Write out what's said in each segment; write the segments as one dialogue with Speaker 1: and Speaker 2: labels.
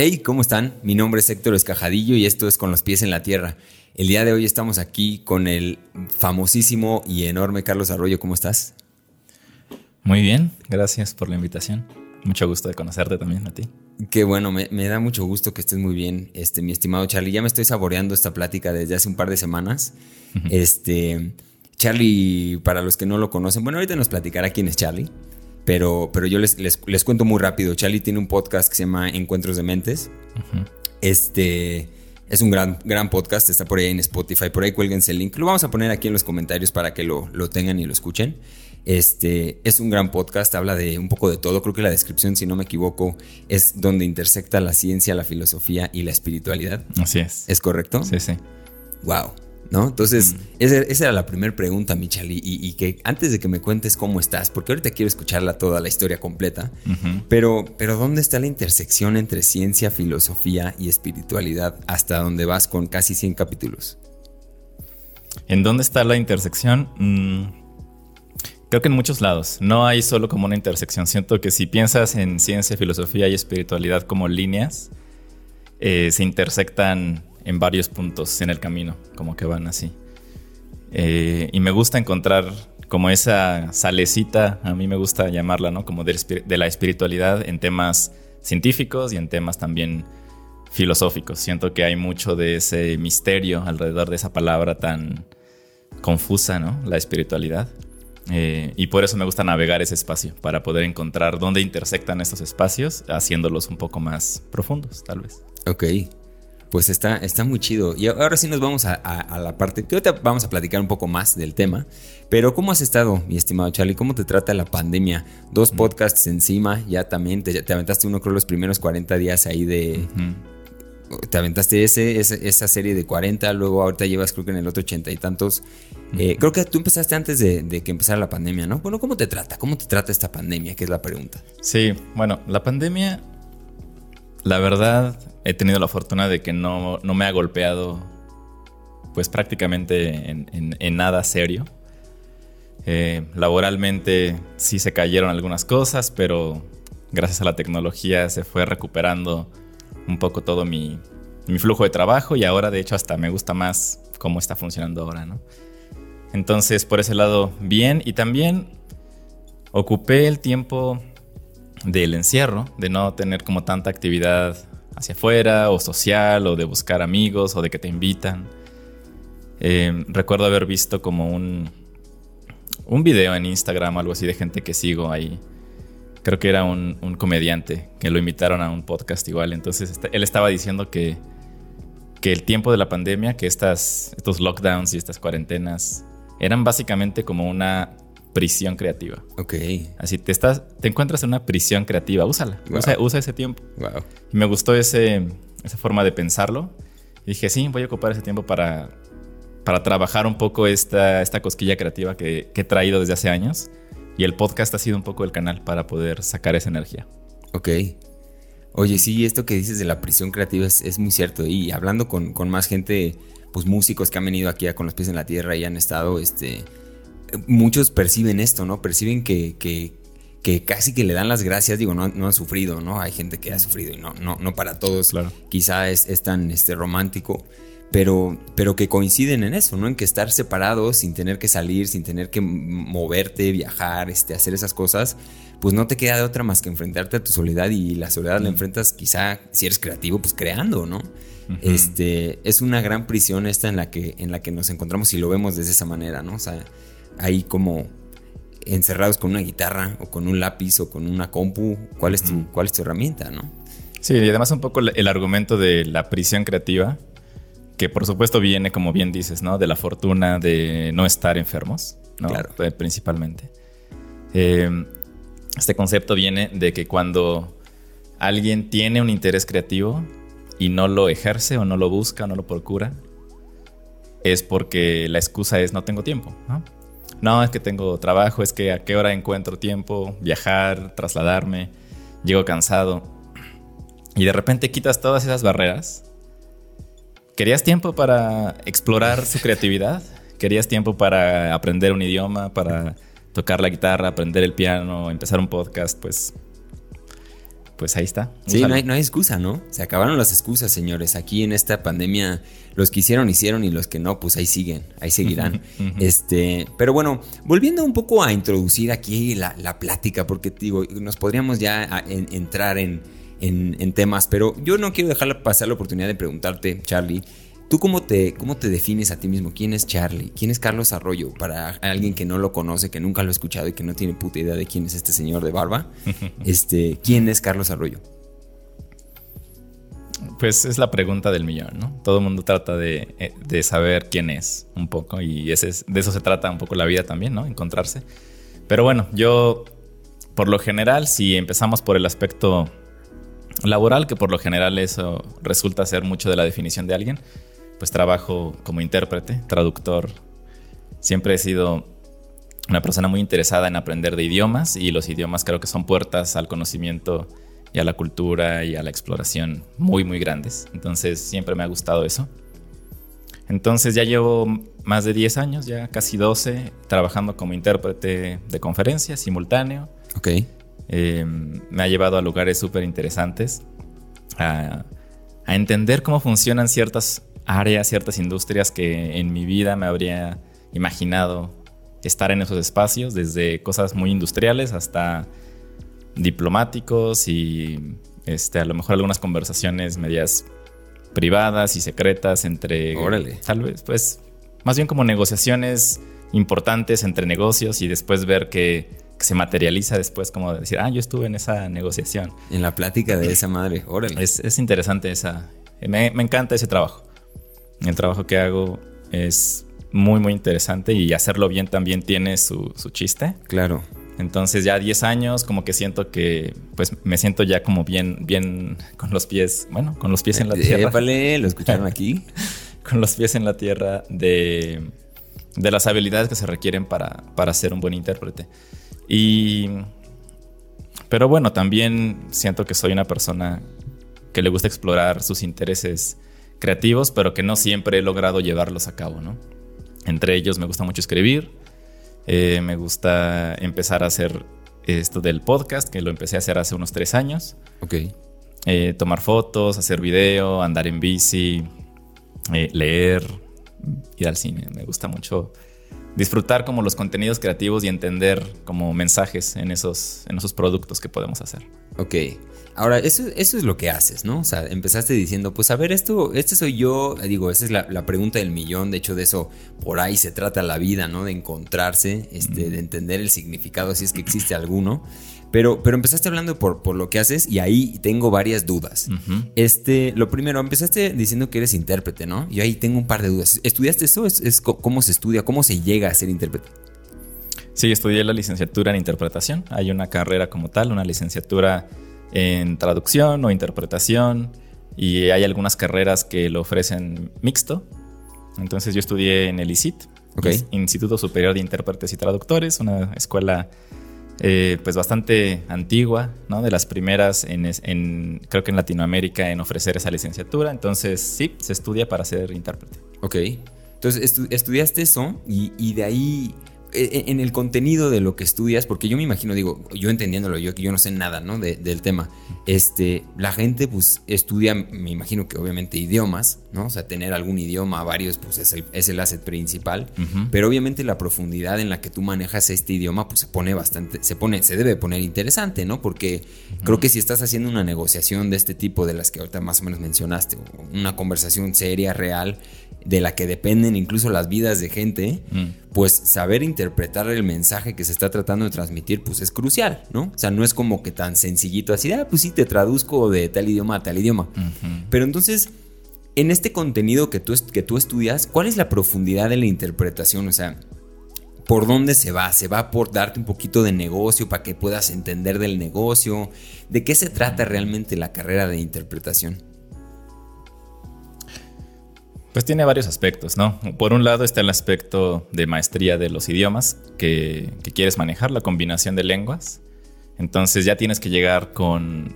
Speaker 1: Hey, ¿cómo están? Mi nombre es Héctor Escajadillo y esto es Con los pies en la tierra. El día de hoy estamos aquí con el famosísimo y enorme Carlos Arroyo. ¿Cómo estás?
Speaker 2: Muy bien, gracias por la invitación. Mucho gusto de conocerte también a ti.
Speaker 1: Qué bueno, me, da mucho gusto que estés muy bien, este, mi estimado Charlie. Ya me estoy saboreando esta plática desde hace un par de semanas. Este, Charlie, para los que no lo conocen, bueno, ahorita nos platicará quién es Charlie. Pero, pero yo les, les, cuento muy rápido. Charlie tiene un podcast que se llama Encuentros de Mentes. Este es un gran, gran podcast. Está por ahí en Spotify. Por ahí cuélguense el link. Lo vamos a poner aquí en los comentarios para que lo, lo tengan y lo escuchen. Este es un gran podcast, habla de un poco de todo. Creo que la descripción, si no me equivoco, es donde intersecta la ciencia, la filosofía y la espiritualidad.
Speaker 2: Así es.
Speaker 1: ¿Es correcto?
Speaker 2: Sí, sí.
Speaker 1: Wow. ¿No? Entonces, esa, era la primera pregunta, Michal, y, que antes de que me cuentes cómo estás, porque ahorita quiero escucharla toda la historia completa, pero, pero ¿dónde está la intersección entre ciencia, filosofía y espiritualidad hasta donde vas con casi 100 capítulos?
Speaker 2: ¿En dónde está la intersección? Mm, creo que en muchos lados. No hay solo como una intersección. Siento que si piensas en ciencia, filosofía y espiritualidad como líneas, eh, se intersectan en varios puntos en el camino, como que van así. Eh, y me gusta encontrar como esa salecita, a mí me gusta llamarla, ¿no? Como de, la espiritualidad en temas científicos y en temas también filosóficos. Siento que hay mucho de ese misterio alrededor de esa palabra tan confusa, ¿no? La espiritualidad. Eh, y por eso me gusta navegar ese espacio, para poder encontrar dónde intersectan estos espacios, haciéndolos un poco más profundos, tal vez.
Speaker 1: Ok. Pues está, está muy chido. Y ahora sí nos vamos a, la parte que ahorita vamos a platicar un poco más del tema. Pero ¿cómo has estado, mi estimado Charlie? ¿Cómo te trata la pandemia? Dos podcasts encima, ya también te, aventaste uno, creo, los primeros 40 días ahí de... Te aventaste ese, esa serie de 40, luego ahorita llevas creo que en el otro ochenta y tantos. Eh, creo que tú empezaste antes de, de, que empezara la pandemia, ¿no? Bueno, ¿cómo te trata? ¿Cómo te trata esta pandemia? Que es la pregunta.
Speaker 2: Sí, bueno, la pandemia, la verdad, he tenido la fortuna de que no, me ha golpeado pues prácticamente en, nada serio. Eh, laboralmente sí se cayeron algunas cosas, pero gracias a la tecnología se fue recuperando un poco todo mi, flujo de trabajo y ahora de hecho hasta me gusta más cómo está funcionando ahora, ¿no? Entonces por ese lado bien y también ocupé el tiempo del encierro, de no tener como tanta actividad hacia afuera o social o de buscar amigos o de que te invitan. Eh, recuerdo haber visto como un, un video en Instagram algo así de gente que sigo ahí. Creo que era un, comediante que lo invitaron a un podcast igual. Entonces este, él estaba diciendo que, que el tiempo de la pandemia, que estas, estos lockdowns y estas cuarentenas eran básicamente como una prisión creativa.
Speaker 1: Ok.
Speaker 2: Así te estás, te encuentras en una prisión creativa, úsala, usa, ese tiempo.
Speaker 1: Wow.
Speaker 2: Y me gustó ese, esa forma de pensarlo. Y dije, sí, voy a ocupar ese tiempo para, para trabajar un poco esta, esta cosquilla creativa que, he traído desde hace años. Y el podcast ha sido un poco el canal para poder sacar esa energía.
Speaker 1: Ok. Oye, sí, esto que dices de la prisión creativa es, muy cierto. Y hablando con, con, más gente, pues músicos que han venido aquí a Con los pies en la tierra y han estado, este, muchos perciben esto, ¿no? Perciben que, que, casi que le dan las gracias, digo, no, no, han sufrido, ¿no? Hay gente que ha sufrido y no, no, no para todos
Speaker 2: claro.
Speaker 1: quizá es, es, tan este, romántico, pero, pero que coinciden en eso, ¿no? En que estar separados sin tener que salir, sin tener que moverte, viajar, este, hacer esas cosas, pues no te queda de otra más que enfrentarte a tu soledad y la soledad la enfrentas quizá, si eres creativo, pues creando, ¿no? Este, es una gran prisión esta en la que, en la que nos encontramos y lo vemos de esa manera, ¿no? O sea, ahí como encerrados con una guitarra o con un lápiz o con una compu, ¿cuál es tu, cuál es tu herramienta, no?
Speaker 2: Sí, y además un poco el argumento de la prisión creativa, que por supuesto viene, como bien dices, ¿no? De la fortuna de no estar enfermos, ¿no?
Speaker 1: Claro.
Speaker 2: Eh, principalmente. Em, este concepto viene de que cuando alguien tiene un interés creativo y no lo ejerce o no lo busca o no lo procura, es porque la excusa es no tengo tiempo, ¿no? No, es que tengo trabajo, es que a qué hora encuentro tiempo, viajar, trasladarme, llego cansado. Y de repente quitas todas esas barreras. ¿Querías tiempo para explorar su creatividad? ¿Querías tiempo para aprender un idioma, para tocar la guitarra, aprender el piano, empezar un podcast? Pues pues ahí está.
Speaker 1: Sí, no hay, no hay, excusa, ¿no? Se acabaron las excusas, señores. Aquí en esta pandemia, los que hicieron, hicieron y los que no, pues ahí siguen, ahí seguirán. este, pero bueno, volviendo un poco a introducir aquí la, plática, porque digo, nos podríamos ya entrar en, en, temas, pero yo no quiero dejar pasar la oportunidad de preguntarte, Charlie. ¿Tú cómo te, cómo te defines a ti mismo? ¿Quién es Charlie? ¿Quién es Carlos Arroyo? Para alguien que no lo conoce, que nunca lo ha escuchado y que no tiene puta idea de quién es este señor de barba, este, ¿quién es Carlos Arroyo?
Speaker 2: Pues es la pregunta del millón, ¿no? Todo el mundo trata de, eh, saber quién es un poco y ese de eso se trata un poco la vida también, ¿no? Encontrarse. Pero bueno, yo, por lo general, si empezamos por el aspecto laboral, que por lo general eso resulta ser mucho de la definición de alguien, pues trabajo como intérprete, traductor. Siempre he sido una persona muy interesada en aprender de idiomas y los idiomas creo que son puertas al conocimiento y a la cultura y a la exploración muy muy grandes. Entonces siempre me ha gustado eso. Entonces ya llevo más de 10 años, ya casi 12, trabajando como intérprete de conferencias simultáneo.
Speaker 1: Ok.
Speaker 2: Eh, me ha llevado a lugares súper interesantes, a, a entender cómo funcionan ciertas áreas, ciertas industrias que en mi vida me habría imaginado estar en esos espacios, desde cosas muy industriales hasta diplomáticos y este, a lo mejor algunas conversaciones medias privadas y secretas entre...
Speaker 1: Órale.
Speaker 2: Tal vez, pues, más bien como negociaciones importantes entre negocios y después ver que, se materializa después como decir, ah, yo estuve en esa negociación.
Speaker 1: En la plática de esa madre, órale.
Speaker 2: Es, interesante esa... Me, me encanta ese trabajo. El trabajo que hago es muy, muy interesante y hacerlo bien también tiene su, chiste.
Speaker 1: Claro.
Speaker 2: Entonces ya 10 años como que siento que pues me siento ya como bien bien con los pies, bueno, con los pies en la eh, tierra.
Speaker 1: Épale, lo escucharon aquí.
Speaker 2: con los pies en la tierra de, de las habilidades que se requieren para, para ser un buen intérprete. Y pero bueno, también siento que soy una persona que le gusta explorar sus intereses creativos, pero que no siempre he logrado llevarlos a cabo, ¿no? Entre ellos me gusta mucho escribir, eh, me gusta empezar a hacer esto del podcast, que lo empecé a hacer hace unos tres años.
Speaker 1: Ok.
Speaker 2: Eh, tomar fotos, hacer video, andar en bici, eh, leer, ir al cine. Me gusta mucho disfrutar como los contenidos creativos y entender como mensajes en esos, en esos productos que podemos hacer.
Speaker 1: Ok. Ahora, eso, eso es lo que haces, ¿no? O sea, empezaste diciendo, pues a ver, esto, este soy yo, digo, esa es la, pregunta del millón, de hecho de eso por ahí se trata la vida, ¿no? De encontrarse, este, de entender el significado, si es que existe alguno. Pero, pero empezaste hablando por, por lo que haces y ahí tengo varias dudas. Este, lo primero, empezaste diciendo que eres intérprete, ¿no? Y ahí tengo un par de dudas. ¿Estudiaste eso? ¿Es, cómo se estudia? ¿Cómo se llega a ser intérprete?
Speaker 2: Sí, estudié la licenciatura en interpretación. Hay una carrera como tal, una licenciatura en traducción o interpretación y hay algunas carreras que lo ofrecen mixto. Entonces yo estudié en el ICIT, Instituto Superior de Intérpretes y Traductores, una escuela eh, pues bastante antigua, ¿no? De las primeras en, creo que en Latinoamérica en ofrecer esa licenciatura. Entonces sí, se estudia para ser intérprete.
Speaker 1: Ok. Entonces estudiaste eso y, y de ahí en el contenido de lo que estudias, porque yo me imagino, digo, yo entendiéndolo, yo que yo no sé nada, ¿no? del tema, este, la gente pues estudia, me imagino que obviamente idiomas, ¿no? O sea, tener algún idioma, varios, pues es el, es el asset principal, pero obviamente la profundidad en la que tú manejas este idioma, pues se pone bastante, se pone, se debe poner interesante, ¿no? Porque creo que si estás haciendo una negociación de este tipo, de las que ahorita más o menos mencionaste, una conversación seria, real, de la que dependen incluso las vidas de gente, mm. pues saber interpretar el mensaje que se está tratando de transmitir, pues es crucial, ¿no? O sea, no es como que tan sencillito así, ah, pues sí, te traduzco de tal idioma a tal idioma. Pero entonces, en este contenido que tú, que tú estudias, ¿cuál es la profundidad de la interpretación? O sea, ¿por dónde se va? ¿Se va por darte un poquito de negocio para que puedas entender del negocio? ¿De qué se trata realmente la carrera de interpretación?
Speaker 2: Pues tiene varios aspectos, ¿no? Por un lado está el aspecto de maestría de los idiomas, que, quieres manejar, la combinación de lenguas. Entonces ya tienes que llegar con,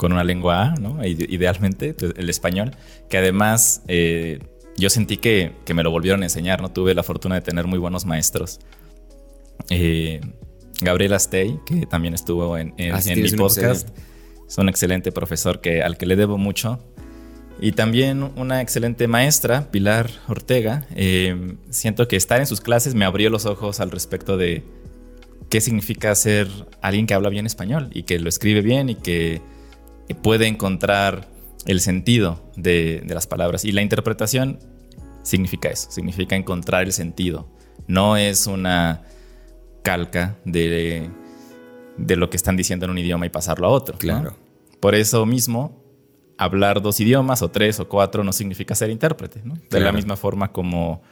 Speaker 2: una lengua A, ¿no? Idealmente, pues, el español, que además eh, yo sentí que, me lo volvieron a enseñar, ¿no? Tuve la fortuna de tener muy buenos maestros. Eh, Gabriel Astey, que también estuvo en, en, ah, mi podcast. Es un excelente profesor que, al que le debo mucho. Y también una excelente maestra, Pilar Ortega. Eh, siento que estar en sus clases me abrió los ojos al respecto de qué significa ser alguien que habla bien español y que lo escribe bien y que puede encontrar el sentido de, de las palabras. Y la interpretación significa eso, significa encontrar el sentido. No es una calca de, de lo que están diciendo en un idioma y pasarlo a otro.
Speaker 1: Claro.
Speaker 2: Por eso mismo, hablar dos idiomas o tres o cuatro no significa ser intérprete. De la misma forma como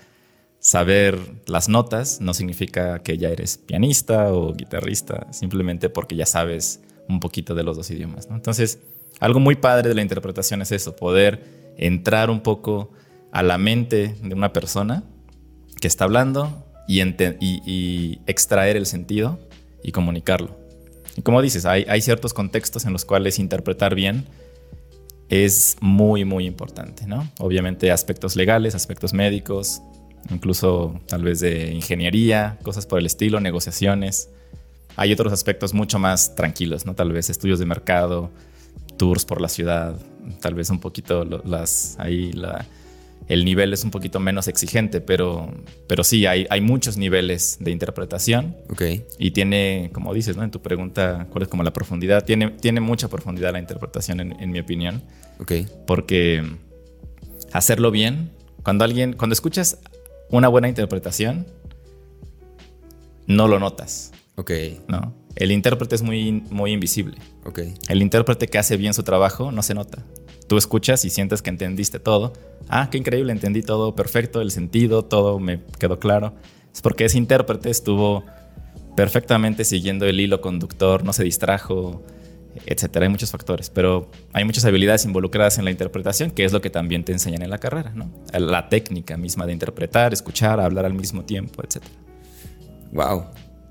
Speaker 2: saber las notas no significa que ya eres pianista o guitarrista, simplemente porque ya sabes un poquito de los dos idiomas. Entonces, algo muy padre de la interpretación es eso, poder entrar un poco a la mente de una persona que está hablando y, y, extraer el sentido y comunicarlo. Y como dices, hay, hay, ciertos contextos en los cuales interpretar bien es muy, muy importante, ¿no? Obviamente aspectos legales, aspectos médicos, incluso tal vez de ingeniería, cosas por el estilo, negociaciones. Hay otros aspectos mucho más tranquilos, ¿no? Tal vez estudios de mercado, tours por la ciudad, tal vez un poquito las, ahí la, el nivel es un poquito menos exigente, pero, pero sí, hay, hay muchos niveles de interpretación.
Speaker 1: Ok.
Speaker 2: Y tiene, como dices, ¿no? En tu pregunta, ¿cuál es como la profundidad? Tiene, tiene mucha profundidad la interpretación, en, mi opinión.
Speaker 1: Ok.
Speaker 2: Porque hacerlo bien, cuando alguien, cuando escuchas una buena interpretación, no lo notas.
Speaker 1: Ok.
Speaker 2: ¿No? El intérprete es muy, muy invisible.
Speaker 1: Ok.
Speaker 2: El intérprete que hace bien su trabajo no se nota. Tú escuchas y sientes que entendiste todo. Ah, qué increíble, entendí todo perfecto, el sentido, todo me quedó claro. Es porque ese intérprete estuvo perfectamente siguiendo el hilo conductor, no se distrajo, etcétera. Hay muchos factores, pero hay muchas habilidades involucradas en la interpretación, que es lo que también te enseñan en la carrera, ¿no? La técnica misma de interpretar, escuchar, hablar al mismo tiempo, etcétera.
Speaker 1: Wow,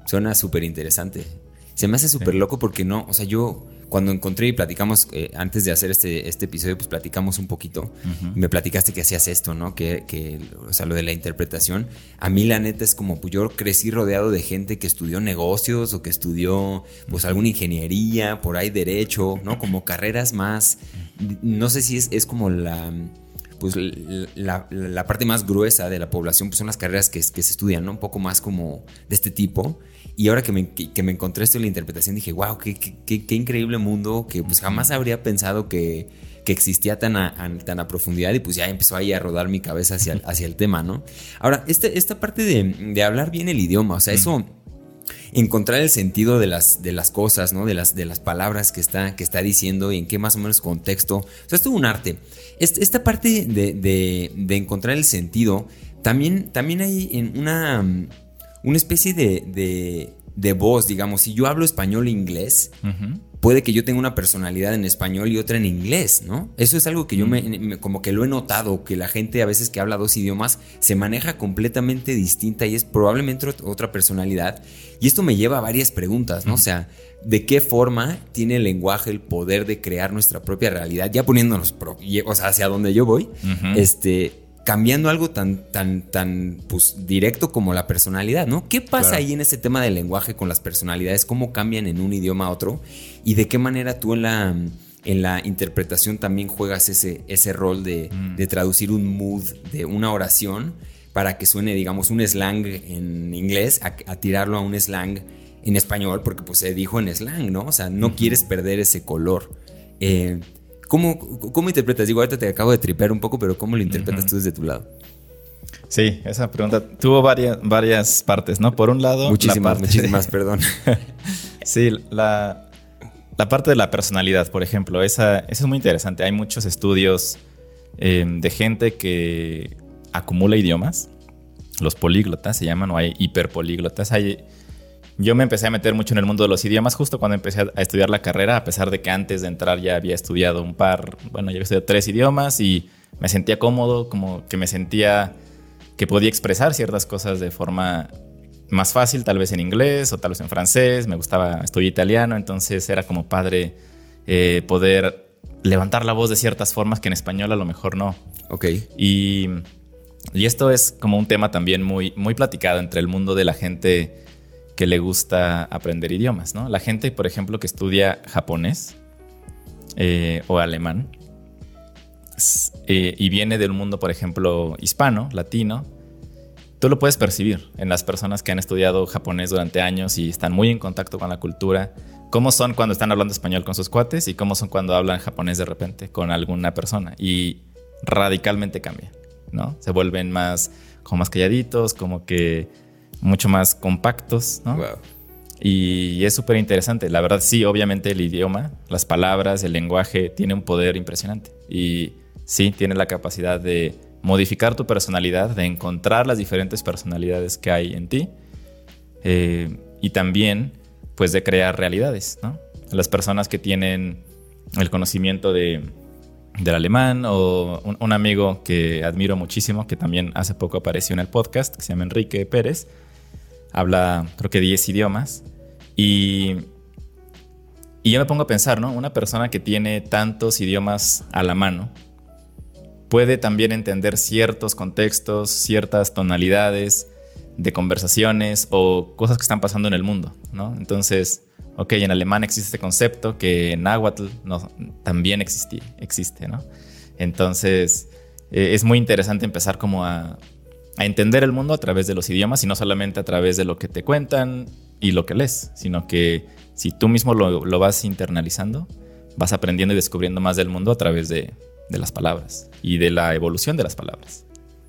Speaker 1: suena súper interesante. Se me hace súper loco porque no, o sea, yo cuando encontré y platicamos, eh, antes de hacer este, este episodio, pues platicamos un poquito. y me platicaste que hacías esto, ¿no? Que, que, o sea, lo de la interpretación. A mí la neta es como, pues yo crecí rodeado de gente que estudió negocios o que estudió, pues alguna ingeniería, por ahí derecho, ¿no? Como carreras más, no sé si es, es como la pues la, la, parte más gruesa de la población pues son las carreras que, que, se estudian, ¿no? Un poco más como de este tipo. Y ahora que me, que, me encontré esto en la interpretación dije, wow, qué, qué, qué, increíble mundo que pues jamás habría pensado que, que existía tan a, tan a profundidad y pues ya empezó ahí a rodar mi cabeza hacia, hacia el tema, ¿no? Ahora, este, esta parte de, de hablar bien el idioma, o sea, eso encontrar el sentido de las, de las cosas, ¿no? De las, de las palabras que está, que está diciendo y en qué más o menos contexto. O sea, es todo un arte. Esta parte de, de, encontrar el sentido, también, también hay en una, una especie de, de, voz, digamos. Si yo hablo español e inglés, puede que yo tenga una personalidad en español y otra en inglés, ¿no? Eso es algo que yo me, como que lo he notado, que la gente a veces que habla dos idiomas se maneja completamente distinta y es probablemente otra personalidad. Y esto me lleva a varias preguntas, ¿no? O sea, ¿de qué forma tiene el lenguaje el poder de crear nuestra propia realidad? Ya poniéndonos, o sea, hacia donde yo voy, este cambiando algo tan, tan, tan pues, directo como la personalidad, ¿no? ¿Qué pasa ahí en ese tema del lenguaje con las personalidades? ¿Cómo cambian en un idioma a otro? ¿Y de qué manera tú en la, en la interpretación también juegas ese, ese rol de, mm. de traducir un mood de una oración para que suene, digamos, un slang en inglés a, tirarlo a un slang en español, porque pues se dijo en slang, ¿no? O sea, no quieres perder ese color. Eh, ¿Cómo, ¿Cómo interpretas? Digo, ahorita te acabo de tripear un poco, pero ¿cómo lo interpretas tú desde tu lado?
Speaker 2: Sí, esa pregunta tuvo varias, varias partes, ¿no? Por un lado...
Speaker 1: Muchísimas, muchísimas, perdón.
Speaker 2: sí, la, la, parte de la personalidad, por ejemplo, esa, es muy interesante. Hay muchos estudios eh, de gente que acumula idiomas. Los políglotas se llaman, o hay hiperpolíglotas. Hay yo me empecé a meter mucho en el mundo de los idiomas justo cuando empecé a estudiar la carrera, a pesar de que antes de entrar ya había estudiado un par, bueno, ya había estudiado tres idiomas y me sentía cómodo, como que me sentía que podía expresar ciertas cosas de forma más fácil, tal vez en inglés o tal vez en francés, me gustaba, estudiar italiano, entonces era como padre eh, poder levantar la voz de ciertas formas que en español a lo mejor no.
Speaker 1: Ok.
Speaker 2: Y, y esto es como un tema también muy, muy platicado entre el mundo de la gente que le gusta aprender idiomas, ¿no? La gente, por ejemplo, que estudia japonés, eh, o alemán eh, y viene del mundo, por ejemplo, hispano, latino, tú lo puedes percibir en las personas que han estudiado japonés durante años y están muy en contacto con la cultura. Cómo son cuando están hablando español con sus cuates y cómo son cuando hablan japonés de repente con alguna persona. Y radicalmente cambia, ¿no? Se vuelven más, como más calladitos, como que mucho más compactos, ¿no? Y es súper interesante. La verdad, sí, obviamente el idioma, las palabras, el lenguaje tiene un poder impresionante. Y sí, tiene la capacidad de modificar tu personalidad, de encontrar las diferentes personalidades que hay en ti eh, y también pues de crear realidades, ¿no? Las personas que tienen el conocimiento de, del alemán o un, amigo que admiro muchísimo, que también hace poco apareció en el podcast, que se llama Enrique Pérez, habla creo que 10 idiomas y, y yo me pongo a pensar, ¿no? Una persona que tiene tantos idiomas a la mano, puede también entender ciertos contextos, ciertas tonalidades de conversaciones o cosas que están pasando en el mundo, ¿no? Entonces, ok, en alemán existe este concepto que en náhuatl no, también existe, ¿no? Entonces, eh, es muy interesante empezar como a, entender el mundo a través de los idiomas y no solamente a través de lo que te cuentan y lo que lees, sino que si tú mismo lo, lo vas internalizando, vas aprendiendo y descubriendo más del mundo a través de, de las palabras y de la evolución de las palabras.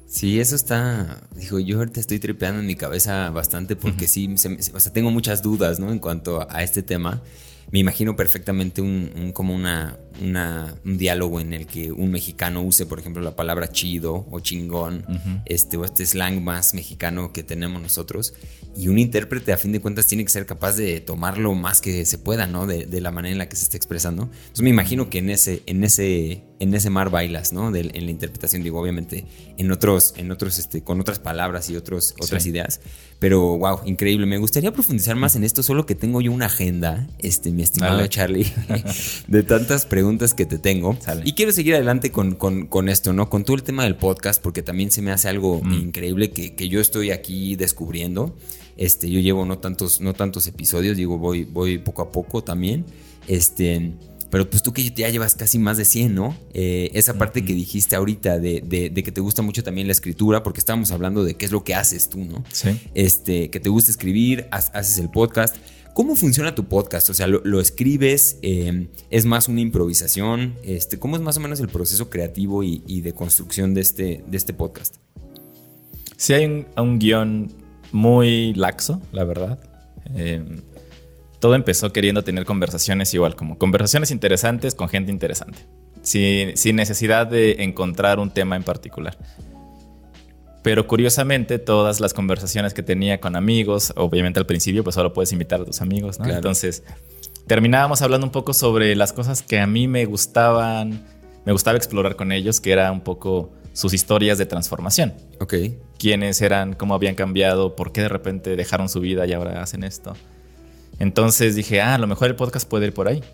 Speaker 1: Sí, eso está, dijo, yo ahorita estoy tripeando en mi cabeza bastante porque sí, o sea, tengo muchas dudas, ¿no? En cuanto a este tema me imagino perfectamente un, como una, un diálogo en el que un mexicano use, por ejemplo, la palabra chido o chingón, este, o este slang más mexicano que tenemos nosotros. Y un intérprete, a fin de cuentas, tiene que ser capaz de tomarlo más que se pueda, ¿no? De, la manera en la que se está expresando. Entonces me imagino que en ese, en ese, en ese mar bailas, ¿no? en la interpretación, digo, obviamente, en otros, en otros, este, con otras palabras y otros, otras ideas. Pero, wow, increíble. Me gustaría profundizar más en esto, solo que tengo yo una agenda, este, mi estimado Charlie, de tantas preguntas que te tengo. Y quiero seguir adelante con, con, esto, ¿no? Con todo el tema del podcast, porque también se me hace algo mm. increíble que, que, yo estoy aquí descubriendo. Este, yo llevo no tantos, no tantos episodios, digo, voy, voy poco a poco también. Este. Pero pues tú que ya llevas casi más de 100, ¿no? Eh, esa parte que dijiste ahorita de, de, que te gusta mucho también la escritura, porque estábamos hablando de qué es lo que haces tú, ¿no?
Speaker 2: Sí.
Speaker 1: Este, que te gusta escribir, haces el podcast. ¿Cómo funciona tu podcast? O sea, ¿lo, escribes? Em, ¿Es más una improvisación? Este, ¿Cómo es más o menos el proceso creativo y, de construcción de este, de este podcast?
Speaker 2: Sí, hay un, un guion muy laxo, la verdad. Em, todo empezó queriendo tener conversaciones igual, como conversaciones interesantes con gente interesante, sin, sin necesidad de encontrar un tema en particular. Pero curiosamente, todas las conversaciones que tenía con amigos, obviamente al principio, pues solo puedes invitar a tus amigos, ¿no? Entonces, terminábamos hablando un poco sobre las cosas que a mí me gustaban, me gustaba explorar con ellos, que era un poco sus historias de transformación.
Speaker 1: Ok.
Speaker 2: Quiénes eran, cómo habían cambiado, por qué de repente dejaron su vida y ahora hacen esto. Entonces dije, ah, a lo mejor el podcast puede ir por ahí.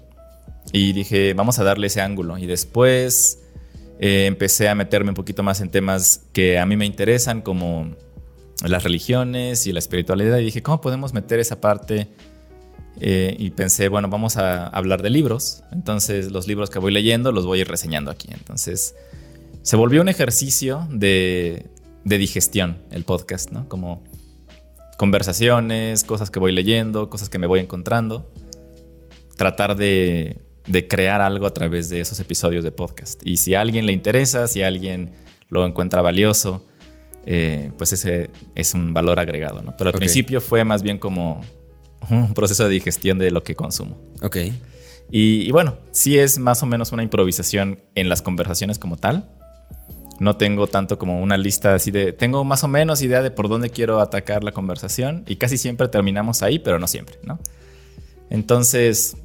Speaker 2: Y dije, vamos a darle ese ángulo. Y después eh, empecé a meterme un poquito más en temas que a mí me interesan, como las religiones y la espiritualidad. Y dije, ¿cómo podemos meter esa parte? Eh, y pensé, bueno, vamos a hablar de libros. Entonces, los libros que voy leyendo los voy a ir reseñando aquí. Entonces, se volvió un ejercicio de, de digestión el podcast, ¿no? Como conversaciones, cosas que voy leyendo, cosas que me voy encontrando. Tratar de de crear algo a través de esos episodios de podcast. Y si a alguien le interesa, si a alguien lo encuentra valioso, eh, pues ese es un valor agregado, ¿no? Pero al principio fue más bien como un proceso de digestión de lo que consumo.
Speaker 1: Ok.
Speaker 2: Y, bueno, sí es más o menos una improvisación en las conversaciones como tal. No tengo tanto como una lista así de... Tengo más o menos idea de por dónde quiero atacar la conversación y casi siempre terminamos ahí, pero no siempre, ¿no? Entonces,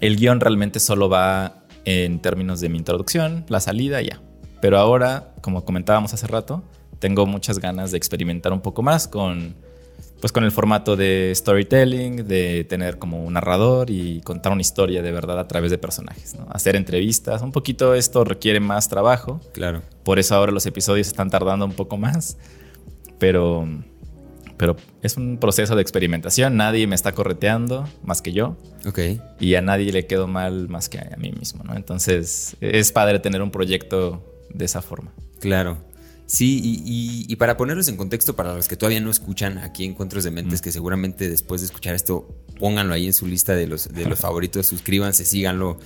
Speaker 2: el guion realmente solo va en términos de mi introducción, la salida, ya. Pero ahora, como comentábamos hace rato, tengo muchas ganas de experimentar un poco más con, pues con el formato de storytelling, de tener como un narrador y contar una historia de verdad a través de personajes, ¿no? Hacer entrevistas, un poquito esto requiere más trabajo.
Speaker 1: Claro.
Speaker 2: Por eso ahora los episodios están tardando un poco más, pero pero es un proceso de experimentación. Nadie me está correteando más que yo.
Speaker 1: Ok.
Speaker 2: Y a nadie le quedo mal más que a mí mismo, ¿no? Entonces es padre tener un proyecto de esa forma.
Speaker 1: Claro. Sí, y, para ponerlos en contexto, para los que todavía no escuchan aquí Encuentros de Mentes, que seguramente después de escuchar esto, pónganlo ahí en su lista de los, de los favoritos, suscríbanse, síganlo,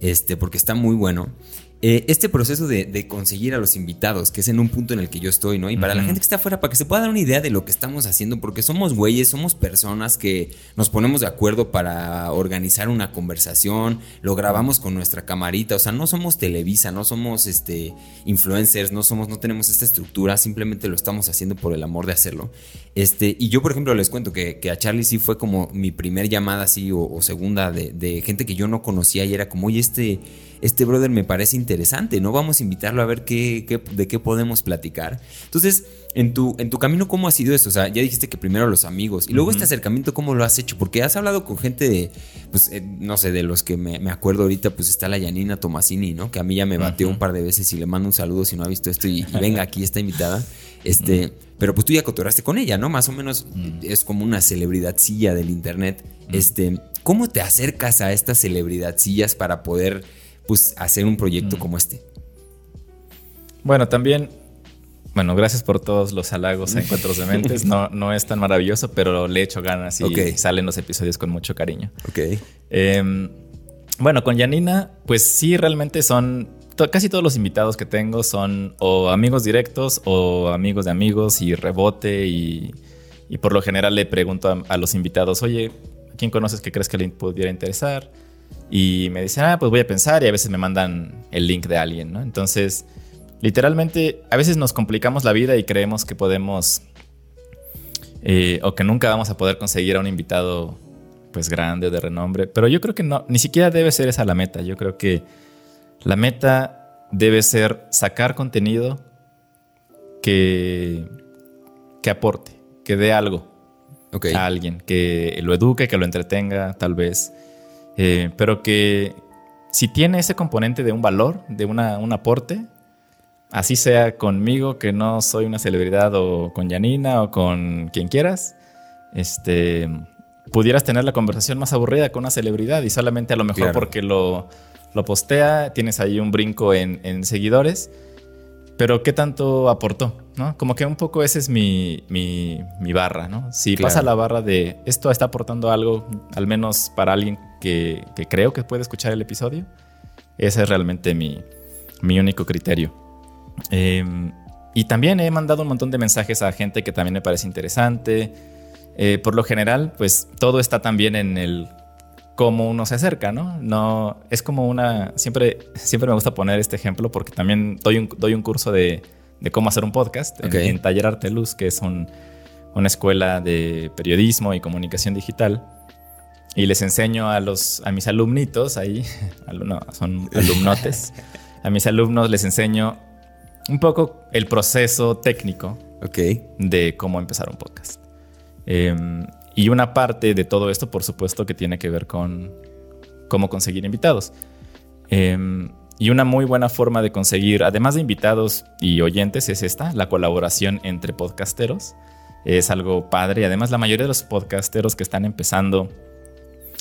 Speaker 1: este, porque está muy bueno. Eh, este proceso de, conseguir a los invitados, que es en un punto en el que yo estoy, ¿no? Y para la gente que está afuera, para que se pueda dar una idea de lo que estamos haciendo, porque somos güeyes, somos personas que nos ponemos de acuerdo para organizar una conversación, lo grabamos con nuestra camarita, o sea, no somos Televisa, no somos este, influencers, no somos, no tenemos esta estructura, simplemente lo estamos haciendo por el amor de hacerlo. Este, y yo, por ejemplo, les cuento que, a Charlie sí fue como mi primer llamada así o, segunda de, de gente que yo no conocía y era como, oye, este este brother me parece interesante, ¿no? Vamos a invitarlo a ver qué, de qué podemos platicar. Entonces, en tu, en tu camino, ¿cómo ha sido esto? O sea, ya dijiste que primero los amigos y luego este acercamiento, ¿cómo lo has hecho? Porque has hablado con gente de, pues, eh, no sé, de los que me, acuerdo ahorita, pues está la Yanina Tomasini, ¿no? Que a mí ya me bateó un par de veces y le mando un saludo si no ha visto esto y, venga, aquí está invitada. Este, pero pues tú ya cotoraste con ella, ¿no? Más o menos es como una celebridadcilla del internet. Este, ¿cómo te acercas a estas celebridadcillas para poder pues hacer un proyecto mm. como este.
Speaker 2: Bueno, también, bueno, gracias por todos los halagos a Encuentros de Mentes. No, no es tan maravilloso, pero le echo ganas y salen los episodios con mucho cariño.
Speaker 1: Ok.
Speaker 2: Em, bueno, con Janina, pues sí, realmente son. Casi todos los invitados que tengo son o amigos directos o amigos de amigos y rebote. Y, por lo general le pregunto a, a los invitados, oye, ¿quién conoces que crees que le pudiera interesar? Y me dicen, ah, pues voy a pensar y a veces me mandan el link de alguien, ¿no? Entonces, literalmente, a veces nos complicamos la vida y creemos que podemos, eh, o que nunca vamos a poder conseguir a un invitado, pues grande o de renombre. Pero yo creo que no, ni siquiera debe ser esa la meta. Yo creo que la meta debe ser sacar contenido que, que aporte, que dé algo a alguien, que lo eduque, que lo entretenga, tal vez. Eh, pero que si tiene ese componente de un valor, de una, un aporte, así sea conmigo, que no soy una celebridad, o con Janina, o con quien quieras, este, pudieras tener la conversación más aburrida con una celebridad y solamente a lo mejor porque lo, lo, postea, tienes ahí un brinco en, en seguidores pero ¿qué tanto aportó? ¿no? Como que un poco esa es mi, barra, ¿no? Si pasa la barra de esto está aportando algo, al menos para alguien que, creo que puede escuchar el episodio, ese es realmente mi, único criterio. Em, y también he mandado un montón de mensajes a gente que también me parece interesante. Eh, por lo general, pues todo está también en el cómo uno se acerca, ¿no? No, es como una, siempre, siempre me gusta poner este ejemplo porque también doy un, doy un curso de, cómo hacer un podcast en, Taller Arte Luz, que es una escuela de periodismo y comunicación digital. Y les enseño a, los, a mis alumnitos ahí, no, son alumnotes, a mis alumnos les enseño un poco el proceso técnico de cómo empezar un podcast. Em, y una parte de todo esto, por supuesto, que tiene que ver con cómo conseguir invitados. Em, y una muy buena forma de conseguir, además de invitados y oyentes, es esta, la colaboración entre podcasteros. Es algo padre además la mayoría de los podcasteros que están empezando,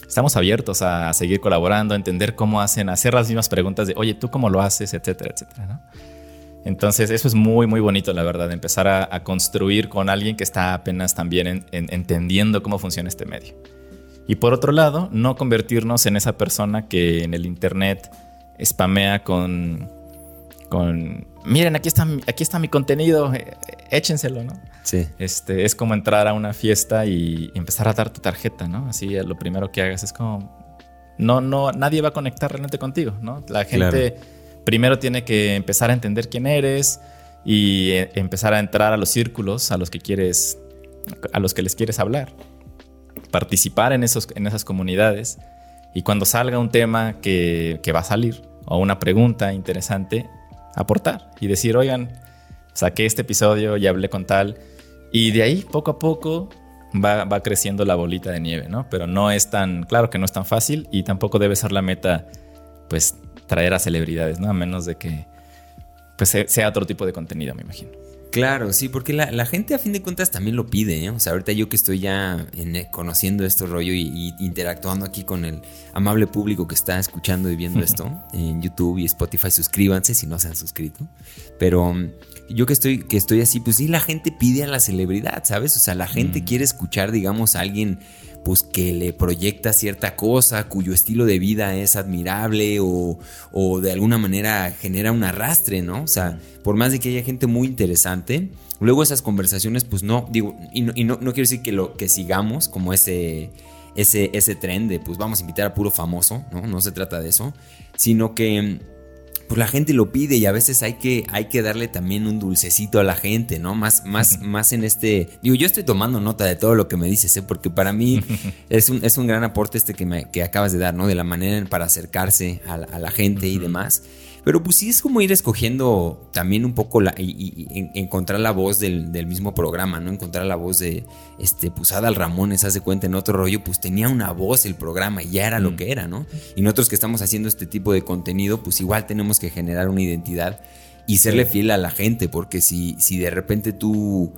Speaker 2: estamos abiertos a seguir colaborando, a entender cómo hacen, a hacer las mismas preguntas de, oye, ¿tú cómo lo haces? Etcétera, etcétera. Entonces eso es muy, muy bonito, la verdad, empezar a, construir con alguien que está apenas también entendiendo cómo funciona este medio. Y por otro lado, no convertirnos en esa persona que en el Internet spamea con, con miren, aquí está, aquí está mi contenido, eh, échenselo, ¿no?
Speaker 1: Sí.
Speaker 2: Este, es como entrar a una fiesta y empezar a dar tu tarjeta, ¿no? Así lo primero que hagas es como, no, no, nadie va a conectar realmente contigo, ¿no? La gente primero tiene que empezar a entender quién eres y eh, empezar a entrar a los círculos a los que quieres, a los que les quieres hablar. Participar en, esos, en esas comunidades y cuando salga un tema que, va a salir o una pregunta interesante, aportar y decir, oigan, saqué este episodio y hablé con tal. Y de ahí, poco a poco, va, va, creciendo la bolita de nieve, ¿no? Pero no es tan, claro que no es tan fácil y tampoco debe ser la meta, pues, traer a celebridades, ¿no? A menos de que pues sea otro tipo de contenido, me imagino.
Speaker 1: Claro, sí, porque la, gente a fin de cuentas también lo pide, ¿eh? O sea, ahorita yo que estoy ya eh, conociendo este rollo y, interactuando aquí con el amable público que está escuchando y viendo esto en YouTube y Spotify, suscríbanse si no se han suscrito. Pero mm, yo que estoy, que estoy así, pues sí, la gente pide a la celebridad, ¿sabes? O sea, la gente mm. quiere escuchar, digamos, a alguien pues que le proyecta cierta cosa, cuyo estilo de vida es admirable o, de alguna manera genera un arrastre, ¿no? O sea, por más de que haya gente muy interesante, luego esas conversaciones, pues no, digo, y no, no, quiero decir que, lo, que sigamos como ese, ese, ese tren de, pues vamos a invitar a puro famoso, ¿no? No se trata de eso, sino que pues la gente lo pide y a veces hay que, hay que darle también un dulcecito a la gente, ¿no? Más, más, más en este. Digo, yo estoy tomando nota de todo lo que me dices, ¿eh? Porque para mí es un, es un gran aporte este que, me, que acabas de dar, ¿no? De la manera para acercarse a, la gente y demás. Pero pues sí es como ir escogiendo también un poco la, y, encontrar la voz del, mismo programa, ¿no? Encontrar la voz de, este, pues Adal Ramones, hace cuenta en otro rollo, pues tenía una voz el programa y ya era lo mm. que era, ¿no? Y nosotros que estamos haciendo este tipo de contenido, pues igual tenemos que generar una identidad y serle fiel a la gente, porque si, si de repente tú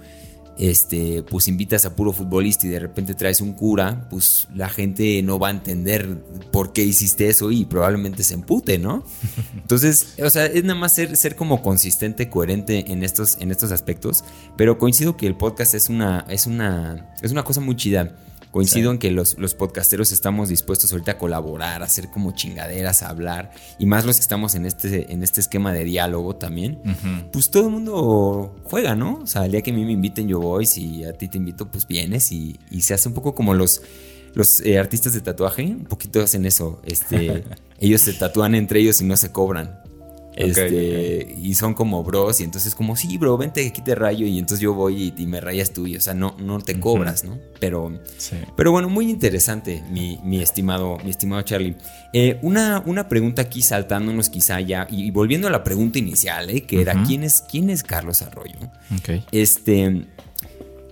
Speaker 1: este, pues invitas a puro futbolista y de repente traes un cura, pues la gente no va a entender por qué hiciste eso y probablemente se empute, ¿no? Entonces, o sea, es nada más ser, ser como consistente, coherente en estos, en estos aspectos, pero coincido que el podcast es una, es una, es una cosa muy chida. Coincido en que los, los, podcasteros estamos dispuestos ahorita a colaborar, a hacer como chingaderas, a hablar, y más los que estamos en este, en este esquema de diálogo también, pues todo el mundo juega, ¿no? O sea, el día que a mí me inviten yo voy, si a ti te invito, pues vienes y, y se hace un poco como los, los eh, artistas de tatuaje, un poquito hacen eso, este, ellos se tatúan entre ellos y no se cobran. Este, Y son como bros, y entonces como, sí, bro, vente aquí te rayo, y entonces yo voy y, me rayas tú, y, o sea, no, no te cobras, ¿no? Pero, pero bueno, muy interesante, mi, estimado, mi estimado Charlie. Eh, una, una pregunta aquí saltándonos quizá ya, y, volviendo a la pregunta inicial, ¿eh? que era, ¿quién es, ¿quién es Carlos Arroyo? Este...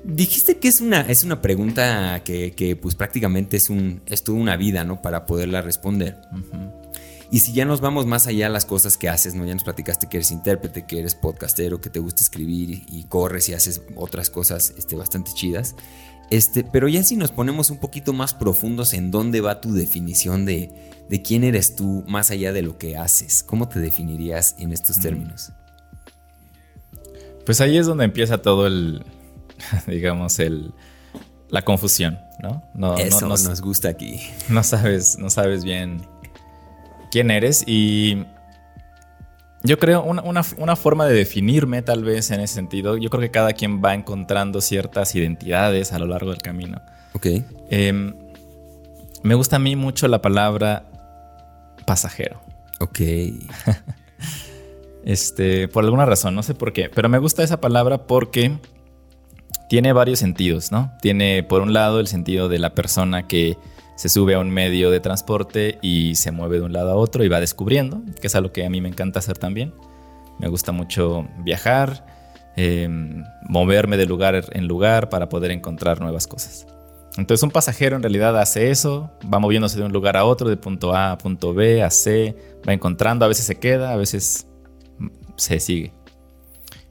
Speaker 1: Dijiste que es una, es una pregunta que, que, pues prácticamente es, un, es toda una vida, ¿no? Para poderla responder. Y si ya nos vamos más allá a las cosas que haces, ¿no? Ya nos platicaste que eres intérprete, que eres podcastero, que te gusta escribir y corres y haces otras cosas este, bastante chidas. Este, pero ya si nos ponemos un poquito más profundos en dónde va tu definición de, de quién eres tú más allá de lo que haces, ¿cómo te definirías en estos mm. términos?
Speaker 2: Pues ahí es donde empieza todo el, digamos, el, la confusión, ¿no? no
Speaker 1: Eso nos gusta aquí.
Speaker 2: No sabes, no sabes bien quién eres y yo creo una, forma de definirme tal vez en ese sentido, yo creo que cada quien va encontrando ciertas identidades a lo largo del camino.
Speaker 1: Ok.
Speaker 2: Em, me gusta a mí mucho la palabra pasajero.
Speaker 1: Ok.
Speaker 2: este, por alguna razón, no sé por qué, pero me gusta esa palabra porque tiene varios sentidos, ¿no? Tiene por un lado el sentido de la persona que se sube a un medio de transporte y se mueve de un lado a otro y va descubriendo, que es algo que a mí me encanta hacer también. Me gusta mucho viajar, em, moverme de lugar en lugar para poder encontrar nuevas cosas. Entonces un pasajero en realidad hace eso, va moviéndose de un lugar a otro, de punto A a punto B, a C, va encontrando, a veces se queda, a veces se sigue.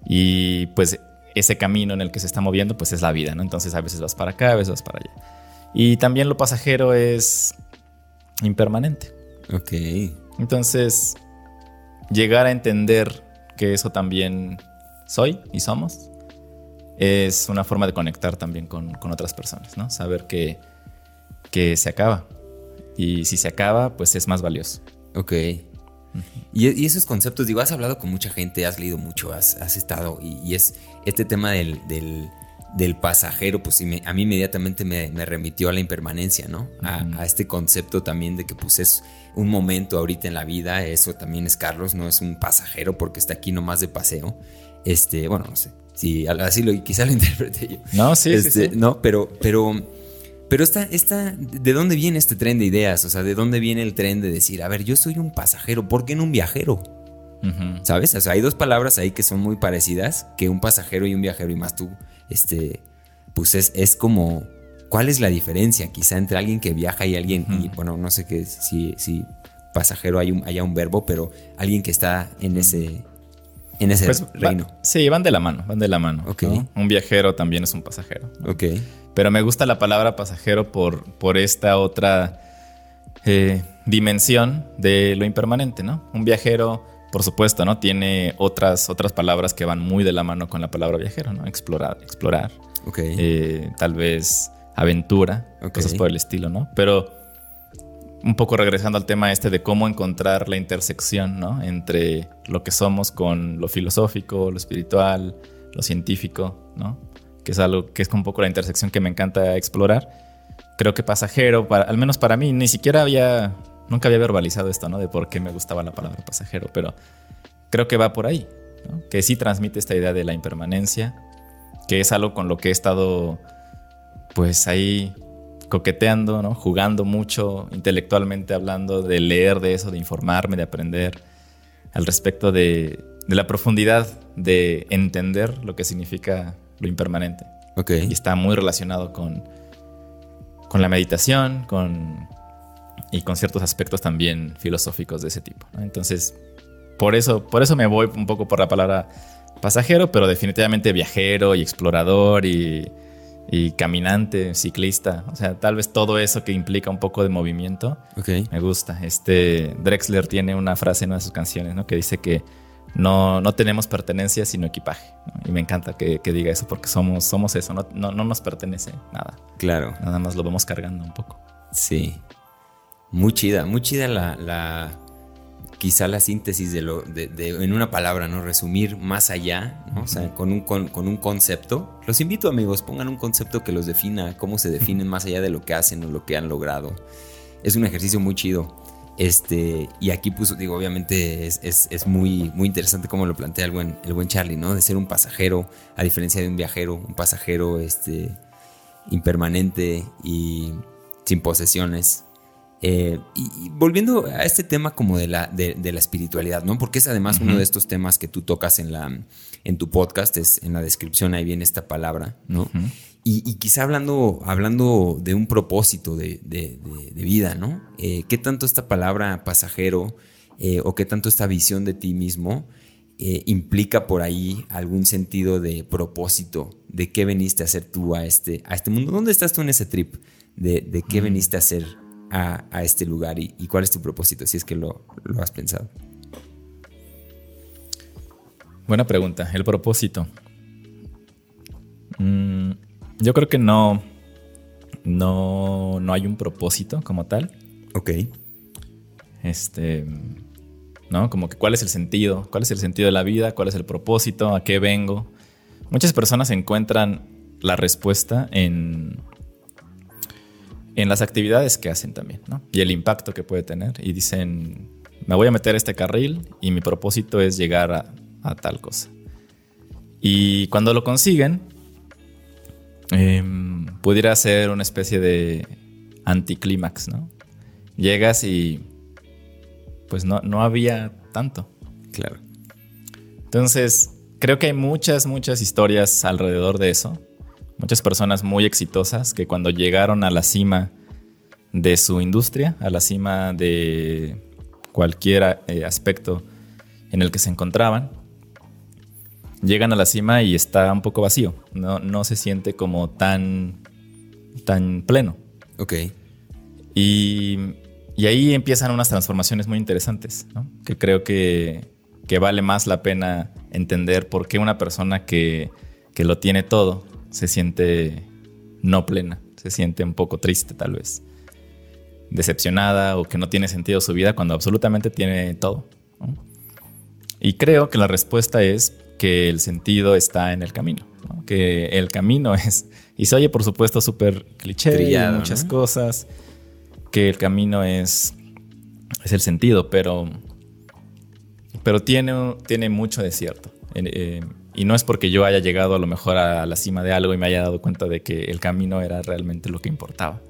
Speaker 2: Y pues ese camino en el que se está moviendo pues es la vida, ¿no? Entonces a veces vas para acá, a veces vas para allá. Y también lo pasajero es impermanente.
Speaker 1: Ok.
Speaker 2: Entonces, llegar a entender que eso también soy y somos es una forma de conectar también con, otras personas, ¿no? Saber que, que se acaba. Y si se acaba, pues es más valioso.
Speaker 1: Ok. y, esos conceptos, digo, has hablado con mucha gente, has leído mucho, has, estado, y, es este tema del del pasajero, pues a mí inmediatamente me, remitió a la impermanencia, ¿no? A, este concepto también de que pues es un momento ahorita en la vida, eso también es Carlos, no es un pasajero porque está aquí nomás de paseo. Este, bueno, no sé, si así lo quizá lo interprete yo.
Speaker 2: No, sí, sí,
Speaker 1: este, No, pero, pero, pero esta, esta, ¿de dónde viene este tren de ideas? O sea, ¿de dónde viene el tren de decir, a ver, yo soy un pasajero, ¿por qué no un viajero? ¿Sabes? O sea, hay dos palabras ahí que son muy parecidas, que un pasajero y un viajero, y más tú, este, pues es, es como, ¿cuál es la diferencia quizá entre alguien que viaja y alguien, y bueno, no sé qué, si, si pasajero hay un, haya un verbo, pero alguien que está en ese... en ese pues, reino.
Speaker 2: sí, van de la mano, van de la mano. Un viajero también es un pasajero.
Speaker 1: Ok.
Speaker 2: Pero me gusta la palabra pasajero por, por esta otra eh, dimensión de lo impermanente, ¿no? Un viajero, por supuesto, ¿no? Tiene otras, otras palabras que van muy de la mano con la palabra viajero, ¿no? Explorar, explorar. Eh, tal vez aventura, cosas por el estilo, ¿no? Pero un poco regresando al tema este de cómo encontrar la intersección, ¿no? Entre lo que somos con lo filosófico, lo espiritual, lo científico, ¿no? Que es algo que es un poco la intersección que me encanta explorar. Creo que pasajero, para, al menos para mí, ni siquiera había, nunca había verbalizado esto, ¿no? De por qué me gustaba la palabra pasajero, pero creo que va por ahí, ¿no? Que sí transmite esta idea de la impermanencia, que es algo con lo que he estado, pues ahí coqueteando, ¿no? jugando mucho, intelectualmente hablando, de leer de eso, de informarme, de aprender al respecto de, la profundidad de entender lo que significa lo impermanente.
Speaker 1: Okay.
Speaker 2: Y está muy relacionado con, con la meditación con, y con ciertos aspectos también filosóficos de ese tipo. Entonces, por eso, por eso me voy un poco por la palabra pasajero, pero definitivamente viajero y explorador y y caminante, ciclista, o sea, tal vez todo eso que implica un poco de movimiento. Me gusta. Este Drexler tiene una frase en una de sus canciones, ¿no? Que dice que no, no tenemos pertenencia sino equipaje. Y me encanta que, diga eso porque somos, somos eso, no, no, no, nos pertenece nada.
Speaker 1: Claro.
Speaker 2: Nada más lo vamos cargando un poco.
Speaker 1: Sí. Muy chida, muy chida la, la quizá la síntesis de lo, de, en una palabra, ¿no? Resumir más allá, ¿no? O sea, con un, con, un concepto. Los invito, amigos, pongan un concepto que los defina, cómo se definen más allá de lo que hacen o lo que han logrado. Es un ejercicio muy chido. Este, y aquí puso, digo, obviamente es, es, muy, muy interesante cómo lo plantea el buen, el buen Charlie, ¿no? De ser un pasajero, a diferencia de un viajero, un pasajero este, impermanente y sin posesiones, eh, y, volviendo a este tema como de la, de, la espiritualidad, ¿no? Porque es además uno de estos temas que tú tocas en, la, en tu podcast, es en la descripción ahí viene esta palabra, ¿no? y, quizá hablando, hablando de un propósito de, vida, ¿no? Eh, ¿Qué tanto esta palabra pasajero eh, o qué tanto esta visión de ti mismo implica por ahí algún sentido de propósito? ¿De qué veniste a hacer tú a este, a este mundo? ¿Dónde estás tú en ese trip? ¿De, de qué veniste a hacer a, este lugar y, cuál es tu propósito, si es que lo, has pensado?
Speaker 2: Buena pregunta. El propósito. Mm, yo creo que no, no, no hay un propósito como tal.
Speaker 1: Ok.
Speaker 2: Este, ¿no? Como que cuál es el sentido, cuál es el sentido de la vida, cuál es el propósito, a qué vengo. Muchas personas encuentran la respuesta en, en las actividades que hacen también, ¿no? Y el impacto que puede tener. Y dicen, me voy a meter a este carril y mi propósito es llegar a, tal cosa. Y cuando lo consiguen, em, pudiera ser una especie de anticlímax, ¿no? Llegas y pues no, no había tanto.
Speaker 1: Claro.
Speaker 2: Entonces, creo que hay muchas, muchas historias alrededor de eso muchas personas muy exitosas que cuando llegaron a la cima de su industria, a la cima de cualquier eh, aspecto en el que se encontraban, llegan a la cima y está un poco vacío, no, no se siente como tan, tan pleno.
Speaker 1: Ok.
Speaker 2: Y, ahí empiezan unas transformaciones muy interesantes, que creo que, que, vale más la pena entender por qué una persona que, que lo tiene todo se siente no plena, se siente un poco triste tal vez, decepcionada o que no tiene sentido su vida cuando absolutamente tiene todo. Y creo que la respuesta es que el sentido está en el camino, que el camino es, y se oye por supuesto súper cliché, y muchas cosas, que el camino es, es el sentido, pero, pero tiene, tiene mucho de cierto. Eh, y no es porque yo haya llegado a lo mejor a la cima de algo y me haya dado cuenta de que el camino era realmente lo que importaba.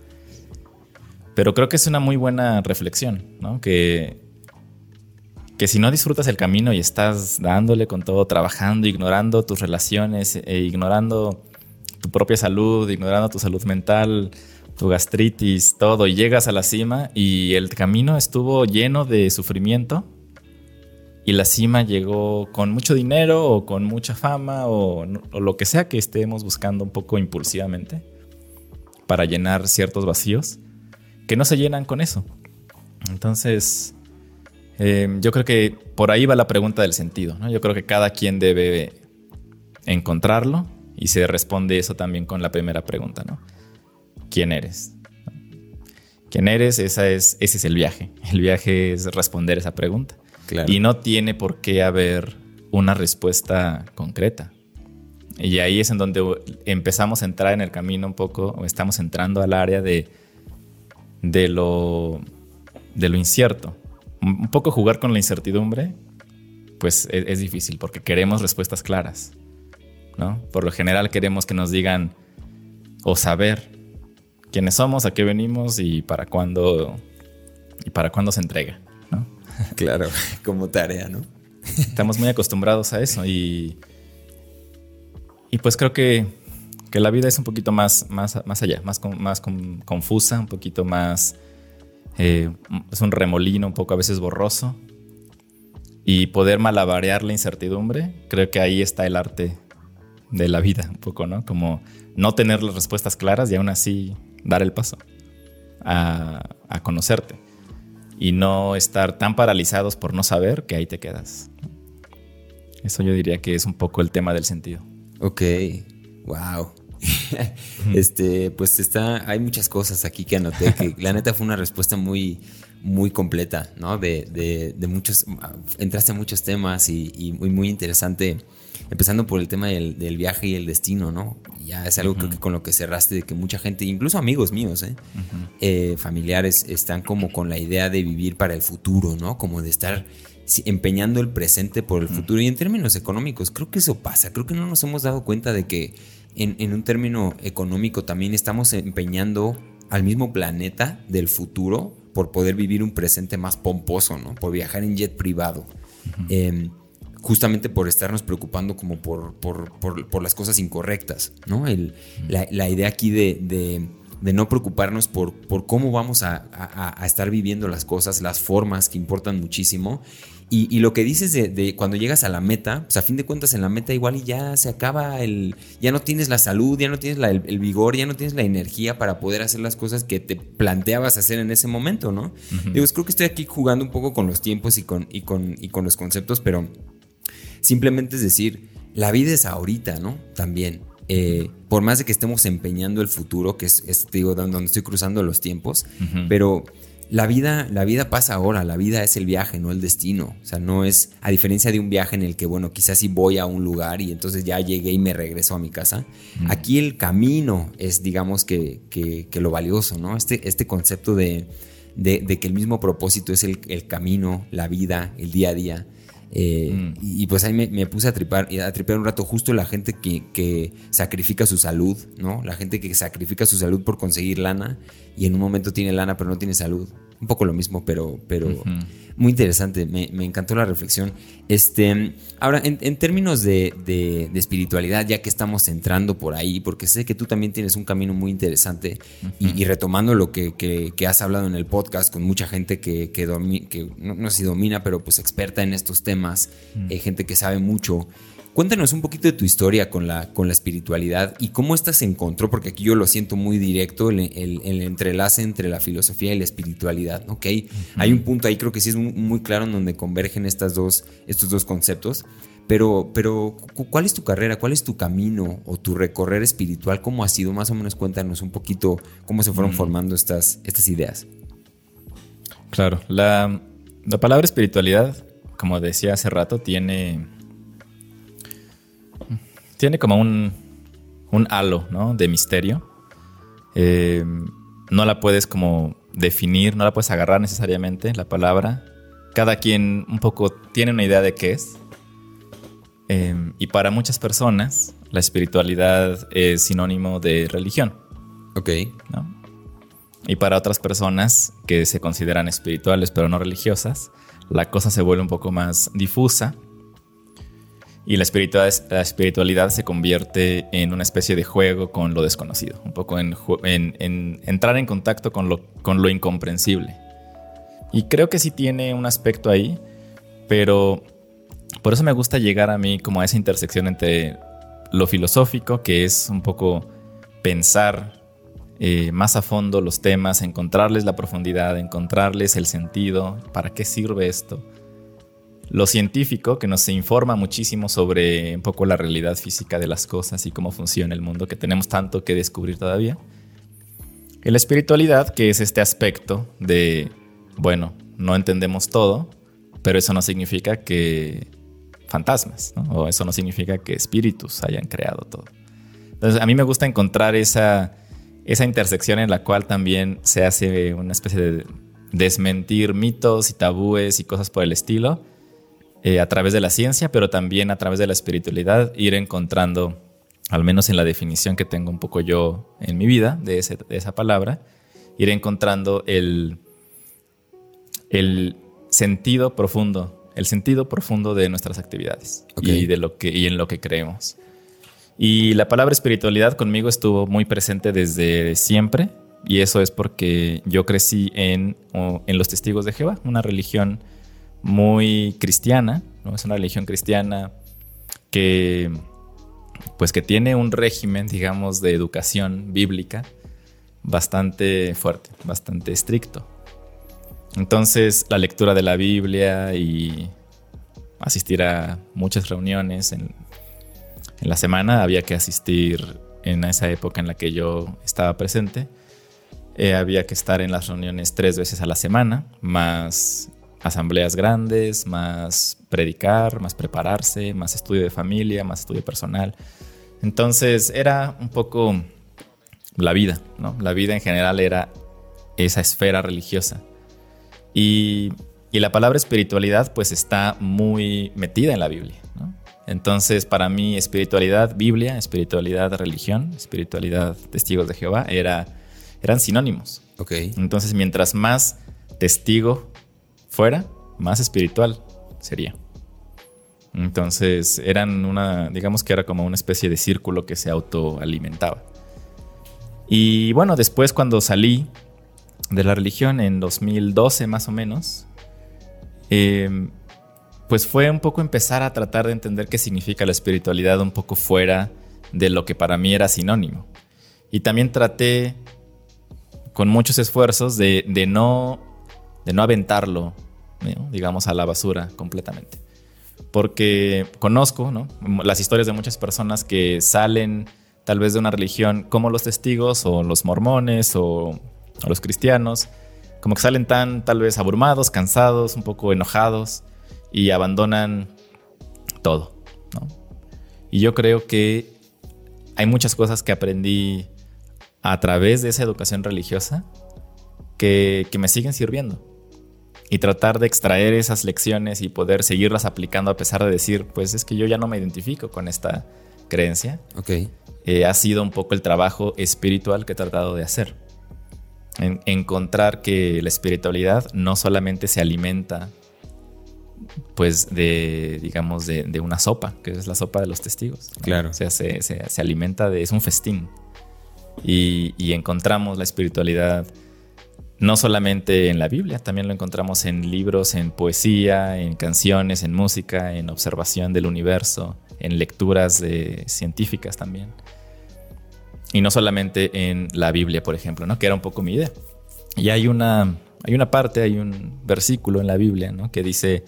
Speaker 2: Pero creo que es una muy buena reflexión, ¿no? Que, que si no disfrutas el camino y estás dándole con todo, trabajando, ignorando tus relaciones, e ignorando tu propia salud, ignorando tu salud mental, tu gastritis, todo, y llegas a la cima y el camino estuvo lleno de sufrimiento, y la cima llegó con mucho dinero o con mucha fama o, lo que sea que estemos buscando un poco impulsivamente para llenar ciertos vacíos que no se llenan con eso. Entonces, em, yo creo que por ahí va la pregunta del sentido. Yo creo que cada quien debe encontrarlo y se responde eso también con la primera pregunta. ¿no? ¿Quién eres? ¿Quién eres? Esa es, ese es el viaje. El viaje es responder esa pregunta. Y no tiene por qué haber una respuesta concreta. Y ahí es en donde empezamos a entrar en el camino un poco, o estamos entrando al área de, de, lo, de lo incierto. Un poco jugar con la incertidumbre, pues es, es, difícil porque queremos respuestas claras. ¿no? Por lo general queremos que nos digan o saber quiénes somos, a qué venimos y para cuándo, y para cuándo se entrega.
Speaker 1: Claro, como tarea, ¿no?
Speaker 2: Estamos muy acostumbrados a eso y, y pues creo que, que la vida es un poquito más, más, más allá, más, más confusa, un poquito más... Eh, es un remolino un poco a veces borroso y poder malabarear la incertidumbre, creo que ahí está el arte de la vida, un poco, ¿no? Como no tener las respuestas claras y aún así dar el paso a, a conocerte y no estar tan paralizados por no saber que ahí te quedas. Eso yo diría que es un poco el tema del sentido.
Speaker 1: Ok, wow. este, pues está, hay muchas cosas aquí que anoté, que la neta fue una respuesta muy, muy completa, ¿no? De, de, muchos, entraste a muchos temas y, y muy, muy interesante empezando por el tema del, viaje y el destino, ¿no? Ya es algo creo que con lo que cerraste de que mucha gente, incluso amigos míos, ¿eh? ¿eh? familiares, están como con la idea de vivir para el futuro, ¿no? Como de estar empeñando el presente por el futuro. Y en términos económicos, creo que eso pasa. Creo que no nos hemos dado cuenta de que en, en un término económico también estamos empeñando al mismo planeta del futuro por poder vivir un presente más pomposo, ¿no? Por viajar en jet privado justamente por estarnos preocupando como por, por, las cosas incorrectas, ¿no? El, la, idea aquí de, no preocuparnos por, por cómo vamos a, estar viviendo las cosas, las formas que importan muchísimo. Y, lo que dices de, cuando llegas a la meta, pues a fin de cuentas en la meta igual y ya se acaba el, ya no tienes la salud, ya no tienes el, vigor, ya no tienes la energía para poder hacer las cosas que te planteabas hacer en ese momento, ¿no? Digo, creo que estoy aquí jugando un poco con los tiempos y con, y con, y con los conceptos, pero Simplemente es decir, la vida es ahorita, ¿no? También. Eh, por más de que estemos empeñando el futuro, que es, digo, donde estoy cruzando los tiempos, pero la vida, la vida pasa ahora, la vida es el viaje, no el destino. O sea, no es, a diferencia de un viaje en el que, bueno, quizás sí voy a un lugar y entonces ya llegué y me regreso a mi casa. Aquí el camino es, digamos, que, que, lo valioso, ¿no? Este, este concepto de, de, que el mismo propósito es el, el camino, la vida, el día a día. Eh, mm. y, pues ahí me, puse a tripar, a tripear un rato justo la gente que, sacrifica su salud, ¿no? La gente que sacrifica su salud por conseguir lana y en un momento tiene lana pero no tiene salud. Un poco lo mismo, pero, pero muy interesante. Me, encantó la reflexión. Este, ahora, en, términos de, espiritualidad, ya que estamos entrando por ahí, porque sé que tú también tienes un camino muy interesante y, retomando lo que, has hablado en el podcast con mucha gente que, que, no, sé si domina, pero pues experta en estos temas, eh, gente que sabe mucho. Cuéntanos un poquito de tu historia con la, con la espiritualidad y cómo esta se encontró, porque aquí yo lo siento muy directo, el, el, entrelace entre la filosofía y la espiritualidad, ¿ok? Hay un punto ahí, creo que sí es muy, claro en donde convergen estas dos, estos dos conceptos, pero, pero ¿cuál es tu carrera? ¿Cuál es tu camino o tu recorrer espiritual? ¿Cómo ha sido? Más o menos cuéntanos un poquito cómo se fueron formando estas, estas ideas.
Speaker 2: Claro, la, la palabra espiritualidad, como decía hace rato, tiene tiene como un, un halo, ¿no? De misterio. Eh, no la puedes como definir, no la puedes agarrar necesariamente, la palabra. Cada quien un poco tiene una idea de qué es. Eh, y para muchas personas, la espiritualidad es sinónimo de religión.
Speaker 1: Ok.
Speaker 2: Y para otras personas que se consideran espirituales pero no religiosas, la cosa se vuelve un poco más difusa y la espiritualidad, la espiritualidad se convierte en una especie de juego con lo desconocido, un poco en, entrar en contacto con lo, con lo incomprensible. Y creo que sí tiene un aspecto ahí, pero por eso me gusta llegar a mí como a esa intersección entre lo filosófico, que es un poco pensar eh, más a fondo los temas, encontrarles la profundidad, encontrarles el sentido, para qué sirve esto. Lo científico, que nos informa muchísimo sobre un poco la realidad física de las cosas y cómo funciona el mundo, que tenemos tanto que descubrir todavía. Y la espiritualidad, que es este aspecto de, bueno, no entendemos todo, pero eso no significa que fantasmas, o eso no significa que espíritus hayan creado todo. Entonces, a mí me gusta encontrar esa esa intersección en la cual también se hace una especie de desmentir mitos y tabúes y cosas por el estilo eh, a través de la ciencia, pero también a través de la espiritualidad, ir encontrando, al menos en la definición que tengo un poco yo en mi vida de, esa palabra, ir encontrando el, el sentido profundo, el sentido profundo de nuestras actividades y, de lo que, y en lo que creemos. Y la palabra espiritualidad conmigo estuvo muy presente desde siempre. Y eso es porque yo crecí en, en los testigos de Jehová, una religión muy cristiana, ¿no? Es una religión cristiana que, pues que tiene un régimen, digamos, de educación bíblica bastante fuerte, bastante estricto. Entonces, la lectura de la Biblia y asistir a muchas reuniones en la semana había que asistir en esa época en la que yo estaba presente. Eh, había que estar en las reuniones tres veces a la semana, más asambleas grandes, más predicar, más prepararse, más estudio de familia, más estudio personal. Entonces era un poco la vida, ¿no? La vida en general era esa esfera religiosa. Y, y la palabra espiritualidad pues está muy metida en la Biblia, ¿no? Entonces, para mí, espiritualidad, Biblia, espiritualidad, religión, espiritualidad, testigos de Jehová, era, eran sinónimos.
Speaker 1: Ok.
Speaker 2: Entonces, mientras más testigo fuera, más espiritual sería. Entonces, eran una, digamos que era como una especie de círculo que se autoalimentaba. Y bueno, después cuando salí de la religión en 2012 más o menos, eh, pues fue un poco empezar a tratar de entender qué significa la espiritualidad un poco fuera de lo que para mí era sinónimo. Y también traté con muchos esfuerzos de, no, de no aventarlo, digamos, a la basura completamente. Porque conozco las historias de muchas personas que salen tal vez de una religión como los testigos o los mormones o, o los cristianos, como que salen tan tal vez abrumados, cansados, un poco enojados y abandonan todo. Y yo creo que hay muchas cosas que aprendí a través de esa educación religiosa que, me siguen sirviendo. Y tratar de extraer esas lecciones y poder seguirlas aplicando a pesar de decir, pues es que yo ya no me identifico con esta creencia.
Speaker 1: Ok.
Speaker 2: Eh, ha sido un poco el trabajo espiritual que he tratado de hacer. Encontrar que la espiritualidad no solamente se alimenta pues de, digamos, de, una sopa, que es la sopa de los testigos.
Speaker 1: Claro.
Speaker 2: O sea, se, alimenta de, es un festín. Y, encontramos la espiritualidad no solamente en la Biblia, también lo encontramos en libros, en poesía, en canciones, en música, en observación del universo, en lecturas de, científicas también. Y no solamente en la Biblia, por ejemplo, ¿no? que era un poco mi idea. Y hay una, hay una parte, hay un versículo en la Biblia ¿no? que dice,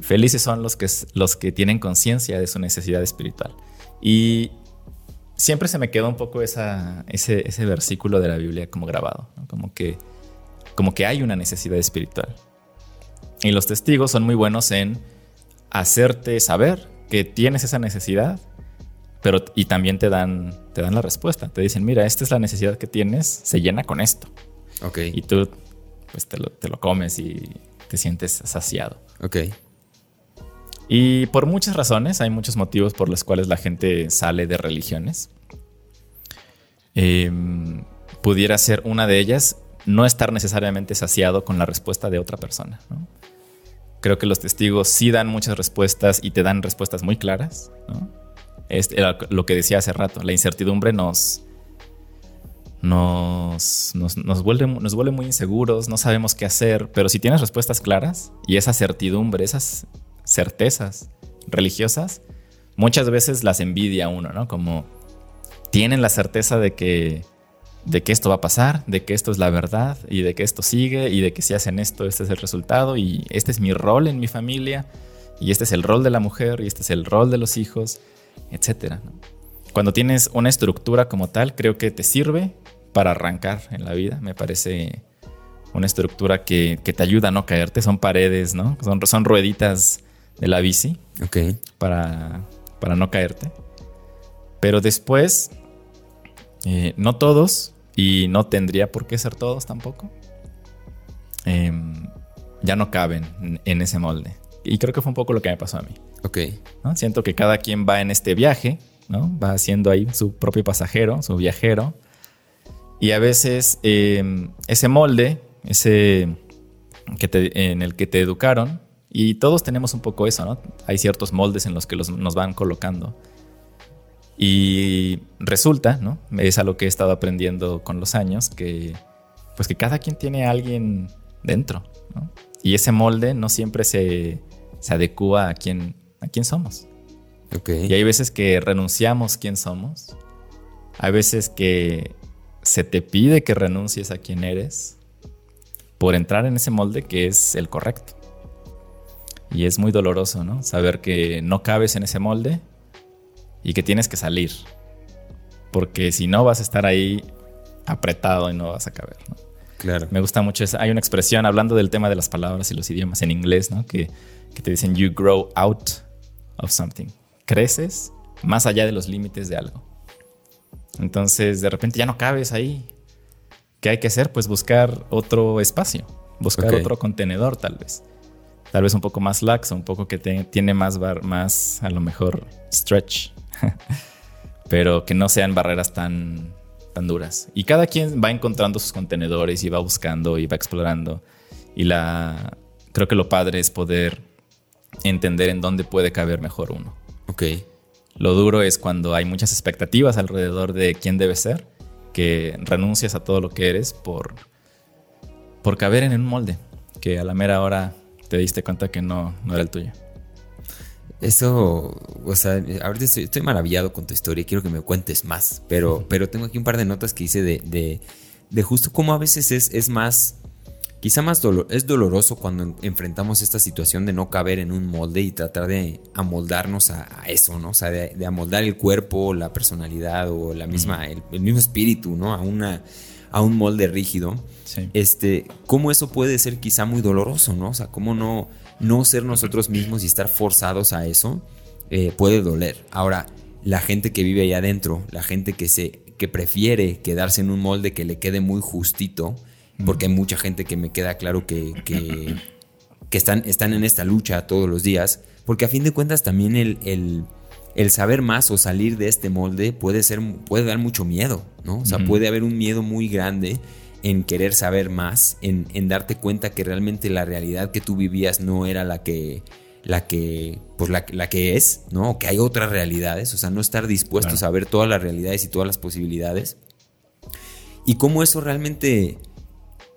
Speaker 2: Felices son los que, los que tienen conciencia de su necesidad espiritual. Y siempre se me quedó un poco esa, ese, versículo de la Biblia como grabado, como, que, como que hay una necesidad espiritual. Y los testigos son muy buenos en hacerte saber que tienes esa necesidad, pero y también te dan, te dan la respuesta. Te dicen, mira, esta es la necesidad que tienes, se llena con esto.
Speaker 1: Ok.
Speaker 2: Y tú pues te lo, te lo comes y te sientes saciado.
Speaker 1: Ok.
Speaker 2: Y por muchas razones, hay muchos motivos por los cuales la gente sale de religiones. Em, pudiera ser una de ellas no estar necesariamente saciado con la respuesta de otra persona. Creo que los testigos sí dan muchas respuestas y te dan respuestas muy claras. Es lo que decía hace rato, la incertidumbre nos, nos, nos, nos, vuelve, nos vuelve muy inseguros, no sabemos qué hacer, pero si tienes respuestas claras y esa certidumbre, esas certezas religiosas, muchas veces las envidia uno, ¿no? Como tienen la certeza de que, de que esto va a pasar, de que esto es la verdad y de que esto sigue y de que si hacen esto, este es el resultado y este es mi rol en mi familia y este es el rol de la mujer y este es el rol de los hijos, etc. Cuando tienes una estructura como tal, creo que te sirve para arrancar en la vida. Me parece una estructura que, te ayuda a no caerte. Son paredes, ¿no? Son, son rueditas de la bici.
Speaker 1: Ok.
Speaker 2: Para, para no caerte. Pero después, eh, no todos, y no tendría por qué ser todos tampoco, em, ya no caben en ese molde. Y creo que fue un poco lo que me pasó a mí.
Speaker 1: Ok.
Speaker 2: Siento que cada quien va en este viaje, ¿no? Va haciendo ahí su propio pasajero, su viajero. Y a veces em, ese molde, ese que en el que te educaron, y todos tenemos un poco eso, ¿no? Hay ciertos moldes en los que nos van colocando. Y resulta, ¿no? Es a lo que he estado aprendiendo con los años, que pues que cada quien tiene a alguien dentro, ¿no? Y ese molde no siempre se, se adecua a quién, a quién somos.
Speaker 1: Y
Speaker 2: hay veces que renunciamos quién somos. Hay veces que se te pide que renuncies a quién eres por entrar en ese molde que es el correcto. Y es muy doloroso, ¿no? Saber que no cabes en ese molde y que tienes que salir. Porque si no vas a estar ahí apretado y no vas a caber, ¿no?
Speaker 1: Claro.
Speaker 2: Me gusta mucho esa. Hay una expresión hablando del tema de las palabras y los idiomas en inglés, ¿no? Que, que te dicen you grow out of something. Creces más allá de los límites de algo. Entonces, de repente ya no cabes ahí. ¿Qué hay que hacer? Pues buscar otro espacio, buscar otro contenedor tal vez. Tal vez un poco más laxo, un poco que tiene más, bar, más, a lo mejor, stretch. Pero que no sean barreras tan, tan duras. Y cada quien va encontrando sus contenedores y va buscando y va explorando. Y la creo que lo padre es poder entender en dónde puede caber mejor uno.
Speaker 1: Ok.
Speaker 2: Lo duro es cuando hay muchas expectativas alrededor de quién debe ser, que renuncias a todo lo que eres por, por caber en un molde, que a la mera hora te diste cuenta que no, no era el tuyo.
Speaker 1: Eso, o sea, ahorita estoy, maravillado con tu historia, quiero que me cuentes más, pero, pero tengo aquí un par de notas que hice de, de, justo cómo a veces es, es más Quizá más dolor, es doloroso cuando enfrentamos esta situación de no caber en un molde y tratar de amoldarnos a, eso, ¿no? O sea, de, amoldar el cuerpo, la personalidad o la misma, el, mismo espíritu, ¿no? A, una, a un molde rígido. Este, cómo eso puede ser quizá muy doloroso, ¿no? O sea, cómo no, no ser nosotros mismos y estar forzados a eso eh, puede doler. Ahora, la gente que vive ahí adentro, la gente que se que prefiere quedarse en un molde que le quede muy justito, porque hay mucha gente que me queda claro que, que, están, están en esta lucha todos los días, porque a fin de cuentas también el, el, saber más o salir de este molde puede, ser, puede dar mucho miedo, ¿no? O sea, puede haber un miedo muy grande en querer saber más, en, en, darte cuenta que realmente la realidad que tú vivías no era la que la que pues la, la que es, ¿no? que hay otras realidades, o sea, no estar dispuestos a ver todas las realidades y todas las posibilidades. Y cómo eso realmente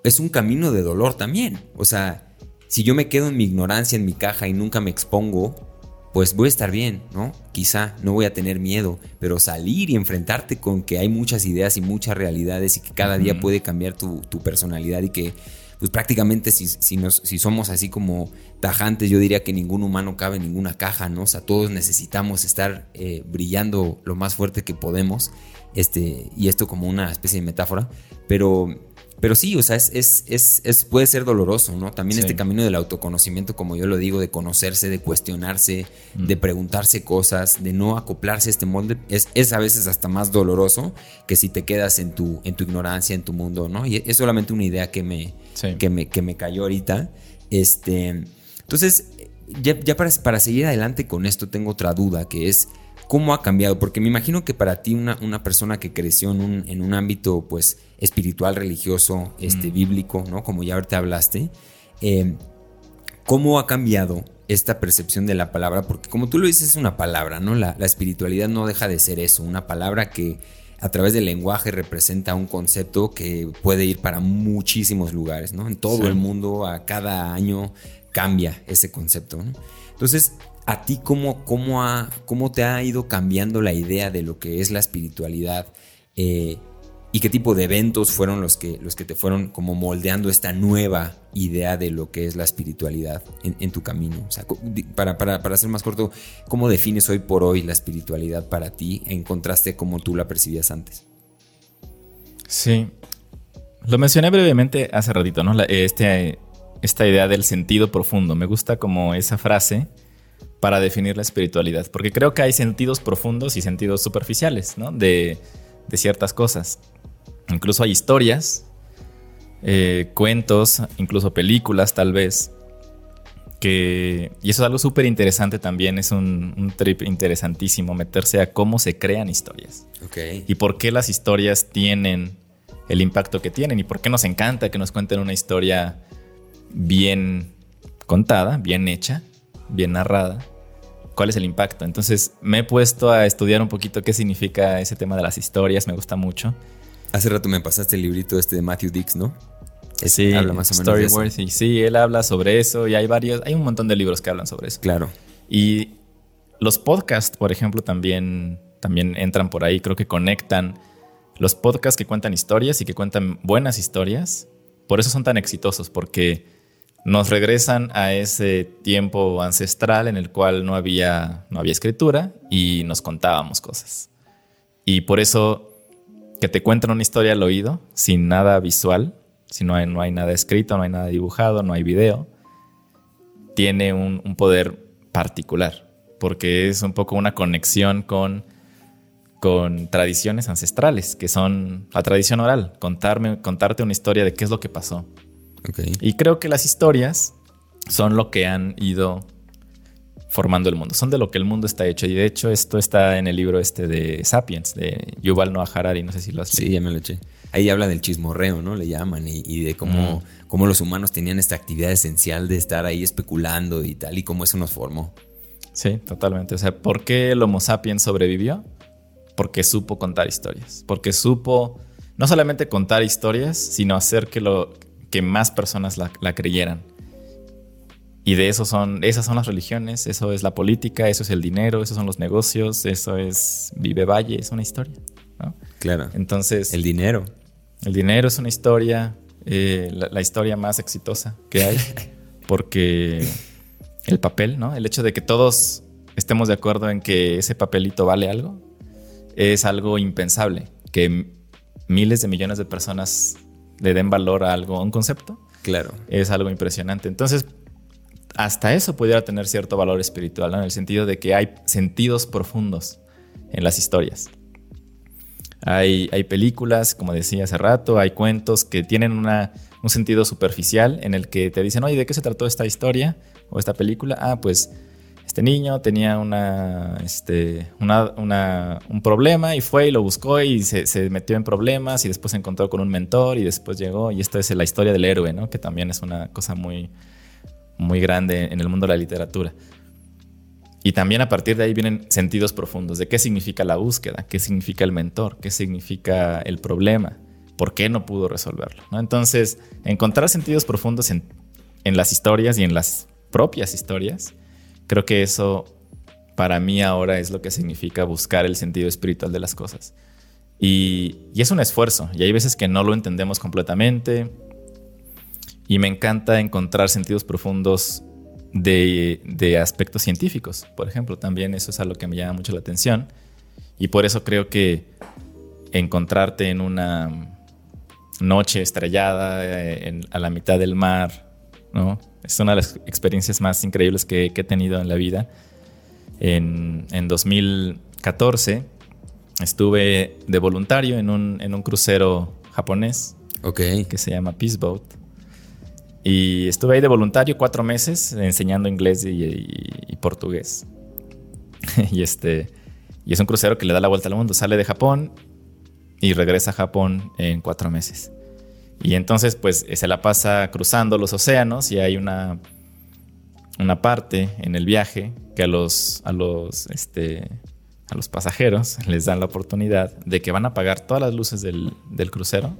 Speaker 1: es un camino de dolor también. O sea, si yo me quedo en mi ignorancia, en mi caja y nunca me expongo, pues voy a estar bien, ¿no? Quizá no voy a tener miedo, pero salir y enfrentarte con que hay muchas ideas y muchas realidades y que cada día puede cambiar tu, personalidad y que pues prácticamente si, si, nos, si somos así como tajantes, yo diría que ningún humano cabe en ninguna caja, ¿no? O sea, todos necesitamos estar eh, brillando lo más fuerte que podemos, este, y esto como una especie de metáfora, pero pero sí, o sea, es, es, es, puede ser doloroso, ¿no? También este camino del autoconocimiento, como yo lo digo, de conocerse, de cuestionarse, mm. de preguntarse cosas, de no acoplarse a este molde, es, es, a veces hasta más doloroso que si te quedas en tu, en tu ignorancia, en tu mundo, ¿no? Y es solamente una idea que me, que me, que me cayó ahorita. Este, entonces, ya, ya para, para seguir adelante con esto, tengo otra duda, que es ¿Cómo ha cambiado? Porque me imagino que para ti una, una persona que creció en un, en un, ámbito pues espiritual, religioso, este, mm. bíblico, ¿no? Como ya ahorita hablaste, eh, ¿cómo ha cambiado esta percepción de la palabra? Porque como tú lo dices, es una palabra, ¿no? La, espiritualidad no deja de ser eso, una palabra que a través del lenguaje representa un concepto que puede ir para muchísimos lugares, ¿no? En todo el mundo, a cada año cambia ese concepto, ¿no? Entonces, ¿a ti cómo, cómo, ha, cómo te ha ido cambiando la idea de lo que es la espiritualidad? Eh, ¿Y qué tipo de eventos fueron los que, los que te fueron como moldeando esta nueva idea de lo que es la espiritualidad en, tu camino? O sea, para, para, para, ser más corto, ¿cómo defines hoy por hoy la espiritualidad para ti en contraste como tú la percibías antes?
Speaker 2: Sí, lo mencioné brevemente hace ratito, ¿no? este, esta idea del sentido profundo. Me gusta como esa frase para definir la espiritualidad, porque creo que hay sentidos profundos y sentidos superficiales, ¿no? De, de ciertas cosas. Incluso hay historias, eh, cuentos, incluso películas tal vez, que, y eso es algo súper interesante también, es un, trip interesantísimo meterse a cómo se crean historias.
Speaker 1: Okay.
Speaker 2: Y por qué las historias tienen el impacto que tienen y por qué nos encanta que nos cuenten una historia bien contada, bien hecha, bien narrada. ¿Cuál es el impacto? Entonces me he puesto a estudiar un poquito qué significa ese tema de las historias, me gusta mucho.
Speaker 1: Hace rato me pasaste el librito este de Matthew Dix, ¿no?
Speaker 2: sí, habla más o menos Storyworthy. Sí, él habla sobre eso y hay varios, hay un montón de libros que hablan sobre eso.
Speaker 1: Claro.
Speaker 2: Y los podcasts, por ejemplo, también, también entran por ahí, creo que conectan los podcasts que cuentan historias y que cuentan buenas historias, por eso son tan exitosos, porque nos regresan a ese tiempo ancestral en el cual no había, no había escritura y nos contábamos cosas. Y por eso que te cuentan una historia al oído, sin nada visual, si no hay, no hay nada escrito, no hay nada dibujado, no hay video, tiene un, un poder particular, porque es un poco una conexión con con tradiciones ancestrales, que son la tradición oral, contarme, contarte una historia de qué es lo que pasó. Y creo que las historias son lo que han ido formando el mundo, son de lo que el mundo está hecho. Y de hecho esto está en el libro este de Sapiens, de Yuval Noah Harari, no sé si lo has
Speaker 1: leído. Sí, ya me lo eché. Ahí habla del chismorreo, ¿no? Le llaman, y, de cómo, cómo los humanos tenían esta actividad esencial de estar ahí especulando y tal, y cómo eso nos formó.
Speaker 2: Sí, totalmente. O sea, ¿por qué el Homo sapiens sobrevivió? porque supo contar historias, porque supo no solamente contar historias, sino hacer que, lo, que más personas la, creyeran. Y de eso son, esas son las religiones, eso es la política, eso es el dinero, esos son los negocios, eso es Vive Valle, es una historia.
Speaker 1: Claro.
Speaker 2: Entonces.
Speaker 1: El dinero.
Speaker 2: El dinero es una historia, eh, la, historia más exitosa que hay, porque el papel, ¿no? El hecho de que todos estemos de acuerdo en que ese papelito vale algo, es algo impensable que miles de millones de personas le den valor a algo, a un concepto.
Speaker 1: Claro.
Speaker 2: Es algo impresionante. Entonces, hasta eso pudiera tener cierto valor espiritual, en el sentido de que hay sentidos profundos en las historias. Hay, hay películas, como decía hace rato, hay cuentos que tienen una, un sentido superficial en el que te dicen, oye, ¿de qué se trató esta historia o esta película? Ah, pues este niño tenía una, este, un problema y fue y lo buscó y se, metió en problemas y después se encontró con un mentor y después llegó y esto es la historia del héroe, ¿no? que también es una cosa muy, muy grande en el mundo de la literatura. Y también a partir de ahí vienen sentidos profundos de qué significa la búsqueda, qué significa el mentor, qué significa el problema, por qué no pudo resolverlo. ¿no? Entonces, encontrar sentidos profundos en, en las historias y en las propias historias Creo que eso para mí ahora es lo que significa buscar el sentido espiritual de las cosas. Y, es un esfuerzo, y hay veces que no lo entendemos completamente. Y me encanta encontrar sentidos profundos de, aspectos científicos, por ejemplo. También eso es algo que me llama mucho la atención. Y por eso creo que encontrarte en una noche estrellada eh, a la mitad del mar, ¿no? Es una de las experiencias más increíbles que, he tenido en la vida. En, 2014 estuve de voluntario en un, crucero japonés que se llama Peace Boat. Y estuve ahí de voluntario cuatro meses enseñando inglés y, portugués. y, este, y es un crucero que le da la vuelta al mundo. Sale de Japón y regresa a Japón en cuatro meses. Y entonces pues se la pasa cruzando los océanos y hay una, una parte en el viaje que a los, a los, este, a los pasajeros les dan la oportunidad de que van a apagar todas las luces del, crucero.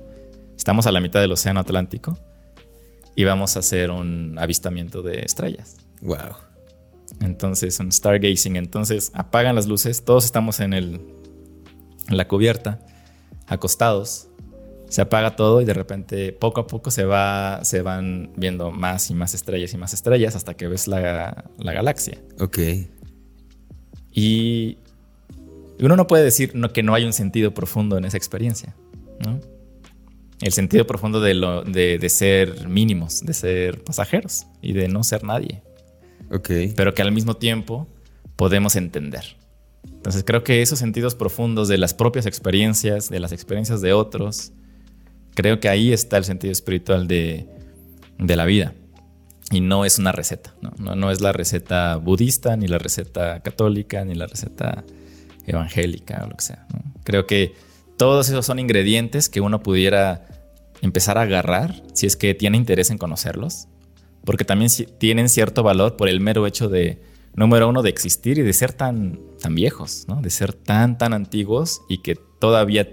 Speaker 2: Estamos a la mitad del océano Atlántico y vamos a hacer un avistamiento de estrellas.
Speaker 1: Wow.
Speaker 2: Entonces, un stargazing. Entonces, apagan las luces, todos estamos en, el, en la cubierta, acostados. Se apaga todo y de repente, poco a poco, se, va, se van viendo más y más estrellas y más estrellas hasta que ves la, la galaxia.
Speaker 1: Ok.
Speaker 2: Y uno no puede decir que no hay un sentido profundo en esa experiencia, ¿no? El sentido profundo de, lo, de, de ser mínimos, de ser pasajeros y de no ser nadie.
Speaker 1: Ok.
Speaker 2: pero que al mismo tiempo podemos entender. Entonces creo que esos sentidos profundos de las propias experiencias, de las experiencias de otros, creo que ahí está el sentido espiritual de, la vida. Y no es una receta, ¿no? Es la receta budista, ni la receta católica, ni la receta evangélica o lo que sea. Creo que todos esos son ingredientes que uno pudiera empezar a agarrar si es que tiene interés en conocerlos porque también tienen cierto valor por el mero hecho de, número uno, de existir y de ser tan, viejos, de ser tan, tan antiguos y que todavía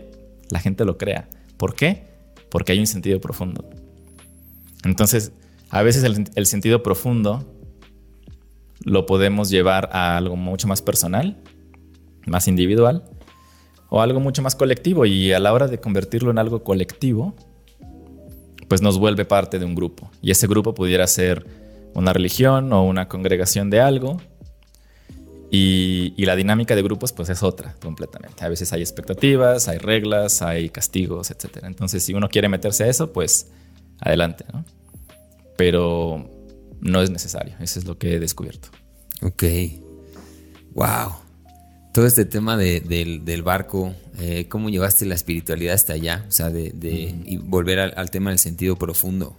Speaker 2: la gente lo crea. ¿Por qué? Porque hay un sentido profundo. Entonces, a veces el, sentido profundo lo podemos llevar a algo mucho más personal, más individual, o algo mucho más colectivo. Y a la hora de convertirlo en algo colectivo, pues nos vuelve parte de un grupo. Y ese grupo pudiera ser una religión o una congregación de algo. Y, la dinámica de grupos pues es otra completamente. A veces hay expectativas, hay reglas, hay castigos, etc. Entonces si uno quiere meterse a eso, pues adelante. ¿no? Pero no es necesario. Eso es lo que he descubierto.
Speaker 1: Ok. Wow. Todo este tema del barco eh, cómo llevaste la espiritualidad hasta allá, o sea, de, y volver al, tema del sentido profundo,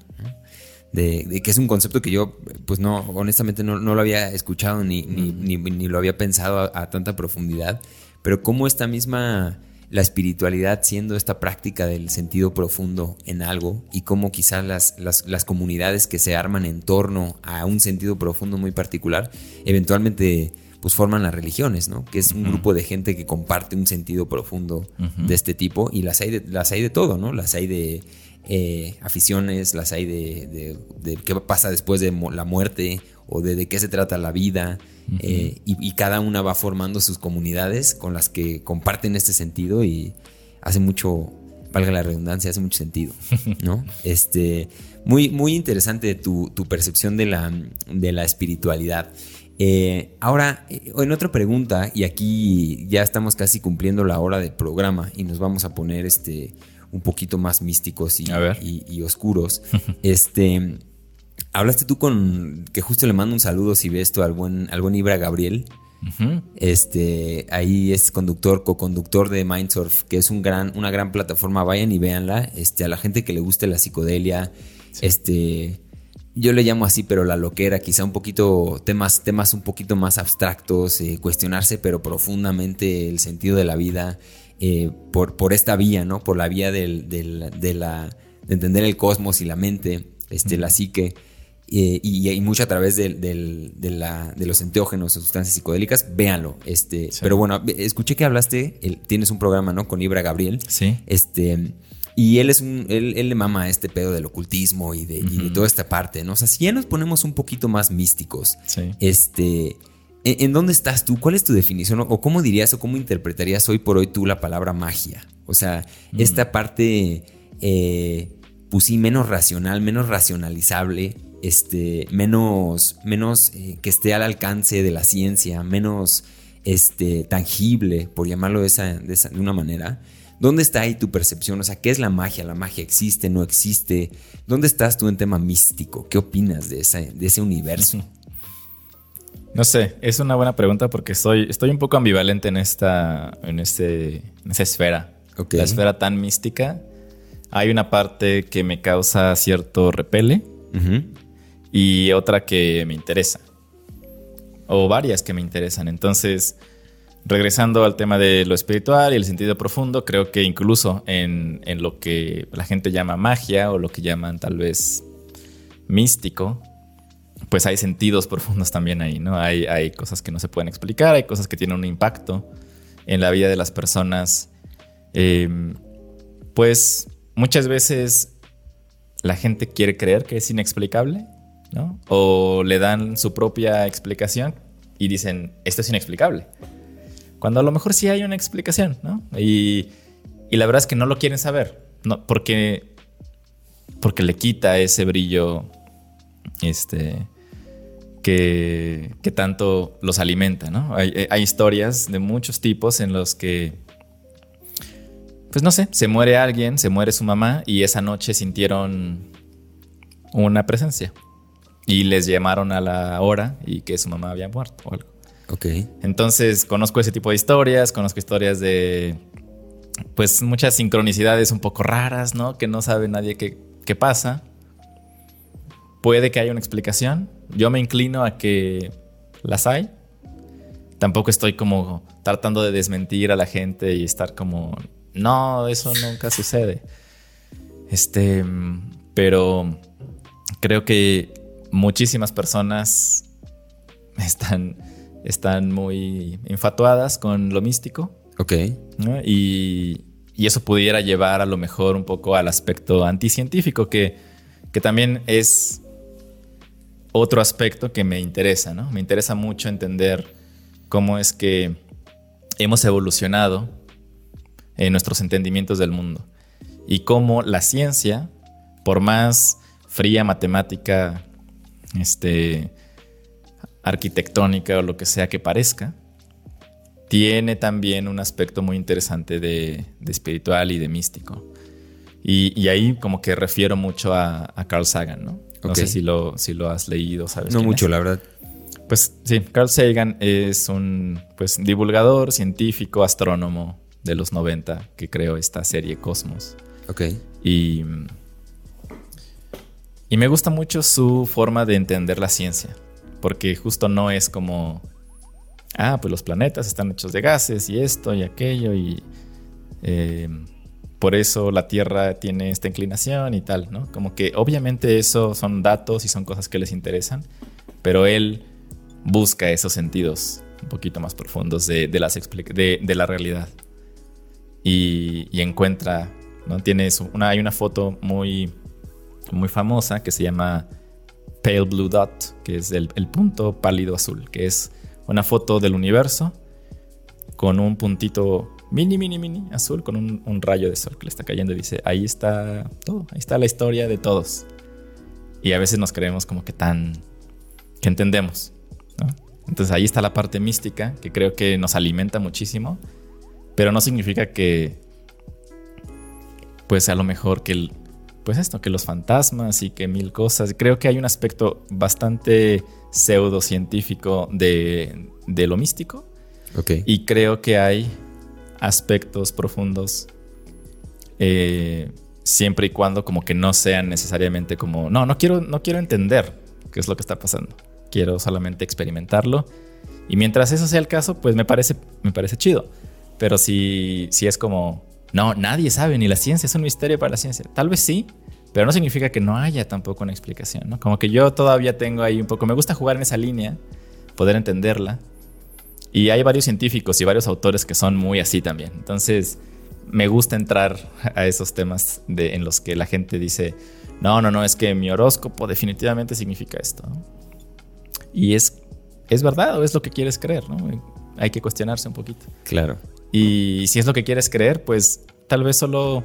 Speaker 1: de, que es un concepto que yo, pues no, honestamente no, lo había escuchado ni, ni, lo había pensado a, tanta profundidad, pero cómo esta misma, la espiritualidad siendo esta práctica del sentido profundo en algo y cómo quizás las, las, las comunidades que se arman en torno a un sentido profundo muy particular, eventualmente pues forman las religiones, ¿no? Que es un grupo de gente que comparte un sentido profundo de este tipo y las hay de, las hay de todo, ¿no? Las hay de eh, aficiones, las hay de, qué pasa después de la muerte o de, de qué se trata la vida eh, y, cada una va formando sus comunidades con las que comparten este sentido y hace mucho, valga la redundancia, hace mucho sentido, ¿no? este, muy, muy interesante tu, tu percepción de la, de la espiritualidad. Eh, ahora, en otra pregunta, y aquí ya estamos casi cumpliendo la hora del programa y nos vamos a poner este, un poquito más místicos y, oscuros. este, hablaste tú con, que justo le mando un saludo si ves esto al buen, al buen Ibra Gabriel. Este, ahí es conductor, co-conductor de Mindsurf, que es un gran, una gran plataforma. Vayan y véanla. Este, a la gente que le guste la psicodelia, este yo le llamo así, pero la loquera, quizá un poquito, temas, temas un poquito más abstractos, eh, cuestionarse, pero profundamente el sentido de la vida eh, por, por, esta vía, ¿no? Por la vía del, de, la, de entender el cosmos y la mente, este, la psique. Eh, y, mucho a través de, la, de, los enteógenos o sustancias psicodélicas, véanlo. Este, Pero bueno, escuché que hablaste, tienes un programa, ¿no? Con Ibra Gabriel.
Speaker 2: Sí.
Speaker 1: Este, y él es un, él, le mama a este pedo del ocultismo y de, toda esta parte, ¿no? O sea, si ya nos ponemos un poquito más místicos, este, ¿en, dónde estás tú? ¿Cuál es tu definición? ¿O cómo dirías o cómo interpretarías hoy por hoy tú la palabra magia? O sea, mm. esta parte, eh, pues sí, menos racional, menos racionalizable, este, menos, menos eh, que esté al alcance de la ciencia, menos este, tangible, por llamarlo de, esa, de, esa, de una manera. ¿Dónde está ahí tu percepción? O sea, ¿qué es la magia? ¿La magia existe? ¿No existe? ¿Dónde estás tú en tema místico? ¿Qué opinas de, de ese universo?
Speaker 2: No sé, es una buena pregunta porque estoy, estoy un poco ambivalente en esta, en este, esa esfera. La esfera tan mística. Hay una parte que me causa cierto repele y otra que me interesa. O varias que me interesan. Entonces, regresando al tema de lo espiritual y el sentido profundo, creo que incluso en, lo que la gente llama magia o lo que llaman tal vez místico, pues hay sentidos profundos también ahí, ¿no? Hay, hay cosas que no se pueden explicar, hay cosas que tienen un impacto en la vida de las personas. Em, pues muchas veces la gente quiere creer que es inexplicable, ¿no? O le dan su propia explicación y dicen, esto es inexplicable. Cuando a lo mejor sí hay una explicación, ¿no? Y, la verdad es que no lo quieren saber, no, porque, porque le quita ese brillo este, que, que tanto los alimenta, ¿no? Hay, hay historias de muchos tipos en los que pues no sé, se muere alguien, se muere su mamá y esa noche sintieron una presencia. Y les llamaron a la hora y que su mamá había muerto o algo.
Speaker 1: Ok.
Speaker 2: Entonces conozco ese tipo de historias, conozco historias de, pues muchas sincronicidades un poco raras, ¿no? Que no sabe nadie qué, qué pasa. Puede que haya una explicación. Yo me inclino a que las hay. Tampoco estoy como tratando de desmentir a la gente y estar como, no, eso nunca sucede. Este, pero creo que muchísimas personas están, están muy infatuadas con lo místico.
Speaker 1: Ok.
Speaker 2: Y, eso pudiera llevar a lo mejor un poco al aspecto anticientífico, que, que también es otro aspecto que me interesa, ¿no? Me interesa mucho entender cómo es que hemos evolucionado en nuestros entendimientos del mundo. Y cómo la ciencia, por más fría matemática, este, arquitectónica o lo que sea que parezca, tiene también un aspecto muy interesante de, espiritual y de místico. Y, ahí como que refiero mucho a, Carl Sagan, ¿no? No sé si lo, si lo has leído, ¿sabes?
Speaker 1: No mucho, la verdad.
Speaker 2: Pues sí, Carl Sagan es un pues, divulgador, científico, astrónomo, de los 90 que creó esta serie Cosmos.
Speaker 1: Ok.
Speaker 2: Y, y me gusta mucho su forma de entender la ciencia, porque justo no es como, ah, pues los planetas están hechos de gases y esto y aquello y eh, por eso la Tierra tiene esta inclinación y tal, ¿no? Como que obviamente eso son datos y son cosas que les interesan, pero él busca esos sentidos un poquito más profundos de, de la realidad y, encuentra, ¿no? Tiene una, hay una foto muy, muy famosa que se llama Pale Blue Dot, que es el, punto pálido azul, que es una foto del universo con un puntito mini, mini, mini azul, con un, rayo de sol que le está cayendo y dice, ahí está todo, ahí está la historia de todos. Y a veces nos creemos como que tan, que entendemos. Entonces ahí está la parte mística que creo que nos alimenta muchísimo pero no significa que, pues a lo mejor que, el, pues esto, que los fantasmas y que mil cosas. Creo que hay un aspecto bastante pseudocientífico de, de lo místico.
Speaker 1: Okay.
Speaker 2: Y creo que hay aspectos profundos eh, siempre y cuando como que no sean necesariamente como, no, no quiero, no quiero entender qué es lo que está pasando. Quiero solamente experimentarlo. Y mientras eso sea el caso, pues me parece, me parece chido. Pero si, si es como, no, nadie sabe, ni la ciencia es un misterio para la ciencia. Tal vez sí, pero no significa que no haya tampoco una explicación, ¿no? Como que yo todavía tengo ahí un poco, me gusta jugar en esa línea, poder entenderla. Y hay varios científicos y varios autores que son muy así también. Entonces, me gusta entrar a esos temas de, en los que la gente dice, no, no, no, es que mi horóscopo definitivamente significa esto. Y es, es verdad o es lo que quieres creer, ¿no? Hay que cuestionarse un poquito.
Speaker 1: Claro.
Speaker 2: Y si es lo que quieres creer, pues tal vez solo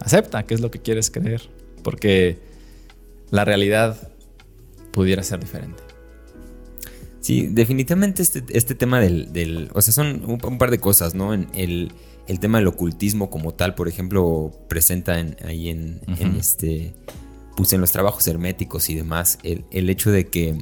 Speaker 2: acepta que es lo que quieres creer, porque la realidad pudiera ser diferente.
Speaker 1: Sí, definitivamente este, este tema del, O sea, son un, par de cosas, ¿no? En el, tema del ocultismo como tal, por ejemplo, presenta ahí en, este... Pues en los trabajos herméticos y demás, el, el hecho de que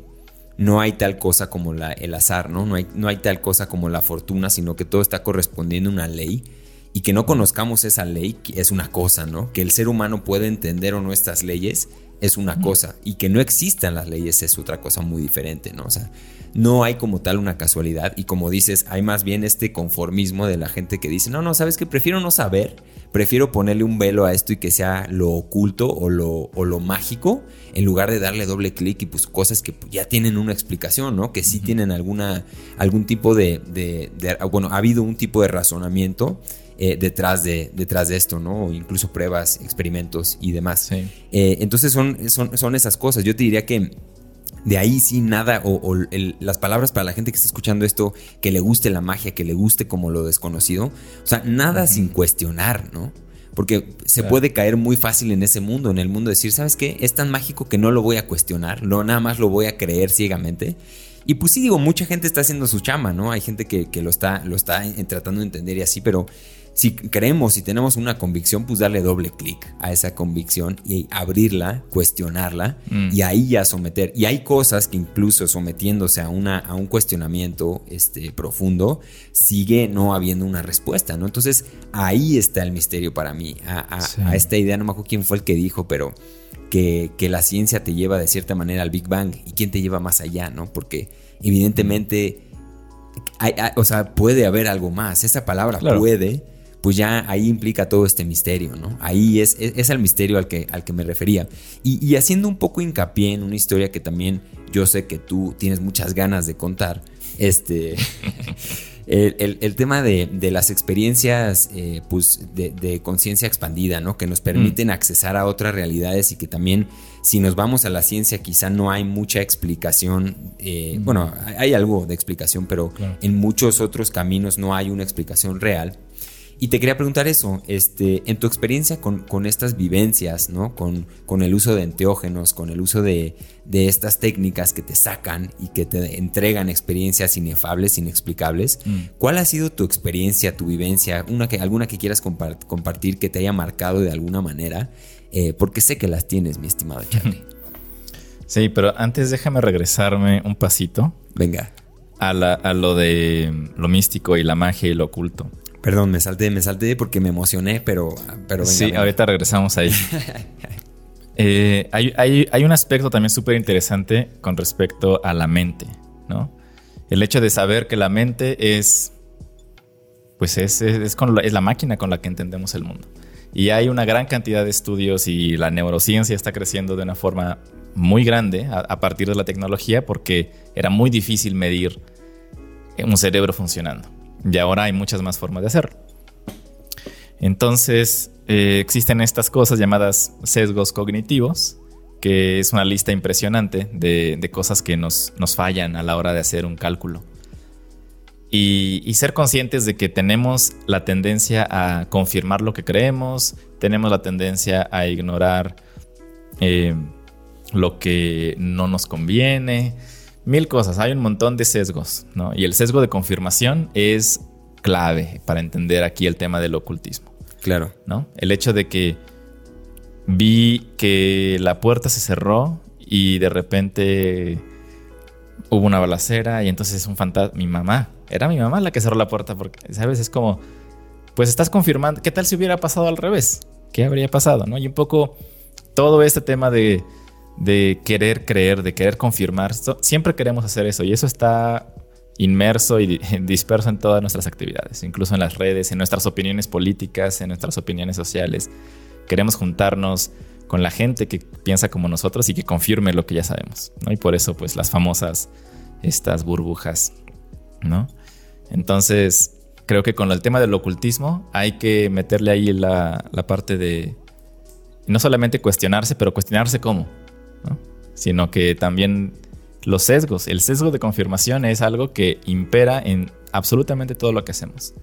Speaker 1: no hay tal cosa como la, el azar, ¿no? No hay, no hay tal cosa como la fortuna, sino que todo está correspondiendo a una ley y que no conozcamos esa ley es una cosa, ¿no? Que el ser humano puede entender o no estas leyes es una cosa y que no existan las leyes es otra cosa muy diferente, ¿no? O sea, no hay como tal una casualidad y como dices, hay más bien este conformismo de la gente que dice, no, no, sabes que prefiero no saber, prefiero ponerle un velo a esto y que sea lo oculto o lo, o lo mágico, en lugar de darle doble clic y pues cosas que ya tienen una explicación, ¿no? Que sí tienen alguna, algún tipo de, de, bueno, ha habido un tipo de razonamiento eh, detrás, de, detrás de esto, ¿no? incluso pruebas, experimentos y demás. Eh, entonces son, son, son esas cosas. Yo te diría que de ahí sí nada, o, las palabras para la gente que está escuchando esto, que le guste la magia, que le guste como lo desconocido, o sea, nada sin cuestionar, ¿no? Porque se puede caer muy fácil en ese mundo, en el mundo de decir, ¿sabes qué? Es tan mágico que no lo voy a cuestionar, no, nada más lo voy a creer ciegamente. Y pues sí, digo, mucha gente está haciendo su chama, ¿no? Hay gente que, lo está, lo está tratando de entender y así, pero si creemos y tenemos una convicción, pues darle doble clic a esa convicción y abrirla, cuestionarla mm. y ahí ya someter. Y hay cosas que incluso sometiéndose a, una, a un cuestionamiento este, profundo, sigue no habiendo una respuesta, ¿no? Entonces ahí está el misterio para mí, a, esta idea, no me acuerdo quién fue el que dijo, pero que, que, la ciencia te lleva de cierta manera al Big Bang y quién te lleva más allá, ¿no? Porque evidentemente... o sea, puede haber algo más. Esa palabra puede pues ya ahí implica todo este misterio, ¿no? Ahí es, es, el misterio al que, al que me refería. Y, haciendo un poco hincapié en una historia que también yo sé que tú tienes muchas ganas de contar, este... El, tema de, las experiencias eh, pues de, conciencia expandida, ¿no? Que nos permiten mm. accesar a otras realidades y que también, si nos vamos a la ciencia, quizá no hay mucha explicación. Eh, mm. Bueno, hay algo de explicación, pero en muchos otros caminos no hay una explicación real. Y te quería preguntar eso, este, en tu experiencia con, estas vivencias, ¿no? Con, con, el uso de enteógenos, con el uso de, estas técnicas que te sacan y que te entregan experiencias inefables, inexplicables, mm. ¿cuál ha sido tu experiencia, tu vivencia, una que, alguna que quieras compartir que te haya marcado de alguna manera? Eh, porque sé que las tienes, mi estimado Charlie.
Speaker 2: Sí, pero antes déjame regresarme un pasito.
Speaker 1: Venga.
Speaker 2: A, a, lo de lo místico y la magia y lo oculto.
Speaker 1: Perdón, me salté, me salté porque me emocioné, pero, pero
Speaker 2: Sí, ahorita regresamos ahí. Eh, hay, un aspecto también súper interesante con respecto a la mente, ¿no? El hecho de saber que la mente es, pues es, es, la, máquina con la que entendemos el mundo. Y hay una gran cantidad de estudios y la neurociencia está creciendo de una forma muy grande a partir de la tecnología porque era muy difícil medir un cerebro funcionando. Y ahora hay muchas más formas de hacerlo. Entonces, eh, existen estas cosas llamadas sesgos cognitivos, que es una lista impresionante de, cosas que nos, nos, fallan a la hora de hacer un cálculo. Y, ser conscientes de que tenemos la tendencia a confirmar lo que creemos, tenemos la tendencia a ignorar eh, lo que no nos conviene, mil cosas, hay un montón de sesgos, ¿no? Y el sesgo de confirmación es clave para entender aquí el tema del ocultismo.
Speaker 1: Claro.
Speaker 2: ¿No? El hecho de que vi que la puerta se cerró y de repente hubo una balacera y entonces es un fantasma. Mi mamá, era mi mamá la que cerró la puerta porque, ¿sabes? Es como, pues estás confirmando, ¿qué tal si hubiera pasado al revés? ¿Qué habría pasado? ¿No? Y un poco todo este tema de de querer creer, de querer confirmar. Siempre queremos hacer eso y eso está inmerso y disperso en todas nuestras actividades, incluso en las redes, en nuestras opiniones políticas, en nuestras opiniones sociales. Queremos juntarnos con la gente que piensa como nosotros y que confirme lo que ya sabemos, ¿no? Y por eso, pues, las famosas, estas burbujas, ¿no? Entonces, creo que con el tema del ocultismo hay que meterle ahí la, la parte de no solamente cuestionarse, pero cuestionarse cómo, sino que también los sesgos, el sesgo de confirmación es algo que impera en absolutamente todo lo que hacemos.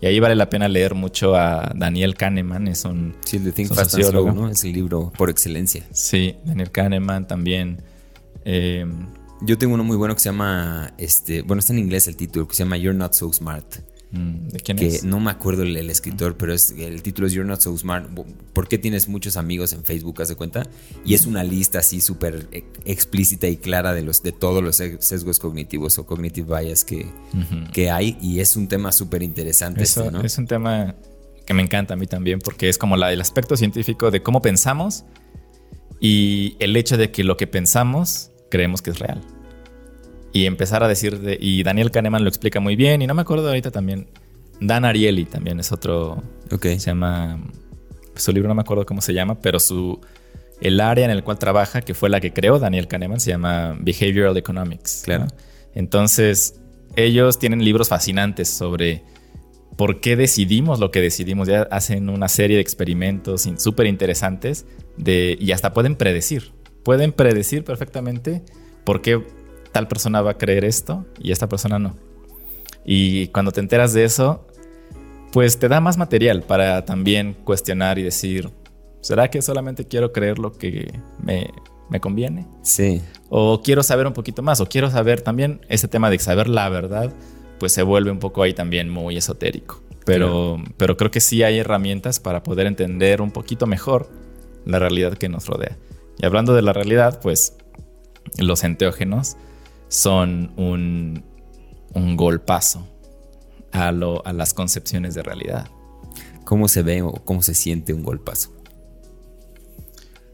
Speaker 2: Y ahí vale la pena leer mucho a Daniel Kahneman, es un,
Speaker 1: sí, Think Fast ¿no? Es el libro por excelencia.
Speaker 2: Sí, Daniel Kahneman también.
Speaker 1: Eh, Yo tengo uno muy bueno que se llama, este, bueno, está en inglés el título, que se llama You're Not So Smart.
Speaker 2: Mm, ¿De quién
Speaker 1: que No me acuerdo el, escritor, pero es, el título es You're Not So Smart. ¿Por qué tienes muchos amigos en Facebook, haz de cuenta? Y es una lista así súper e, explícita y clara de, los, de todos los sesgos cognitivos o cognitive bias que, que hay. Y es un tema súper interesante.
Speaker 2: Este, es un tema que me encanta a mí también, porque es como la, el aspecto científico de cómo pensamos y el hecho de que lo que pensamos creemos que es real y empezar a decir, de, y Daniel Kahneman lo explica muy bien, y no me acuerdo ahorita también, Dan Ariely también es otro,
Speaker 1: okay.
Speaker 2: se llama, su libro no me acuerdo cómo se llama, pero su, el área en el cual trabaja, que fue la que creó Daniel Kahneman, se llama Behavioral Economics.
Speaker 1: Claro.
Speaker 2: Entonces, ellos tienen libros fascinantes sobre por qué decidimos lo que decidimos. Ya hacen una serie de experimentos súper interesantes de, y hasta pueden predecir. Pueden predecir perfectamente ¿por qué tal persona va a creer esto y esta persona no? Y cuando te enteras de eso, pues te da más material para también cuestionar y decir, ¿será que solamente quiero creer lo que me, me conviene?
Speaker 1: Sí.
Speaker 2: O quiero saber un poquito más, o quiero saber también ese tema de saber la verdad, pues se vuelve un poco ahí también muy esotérico. Pero, pero creo que sí hay herramientas para poder entender un poquito mejor la realidad que nos rodea. Y hablando de la realidad, pues los enteógenos son un, un golpazo a, lo, a las concepciones de realidad.
Speaker 1: ¿Cómo se ve o cómo se siente un golpazo?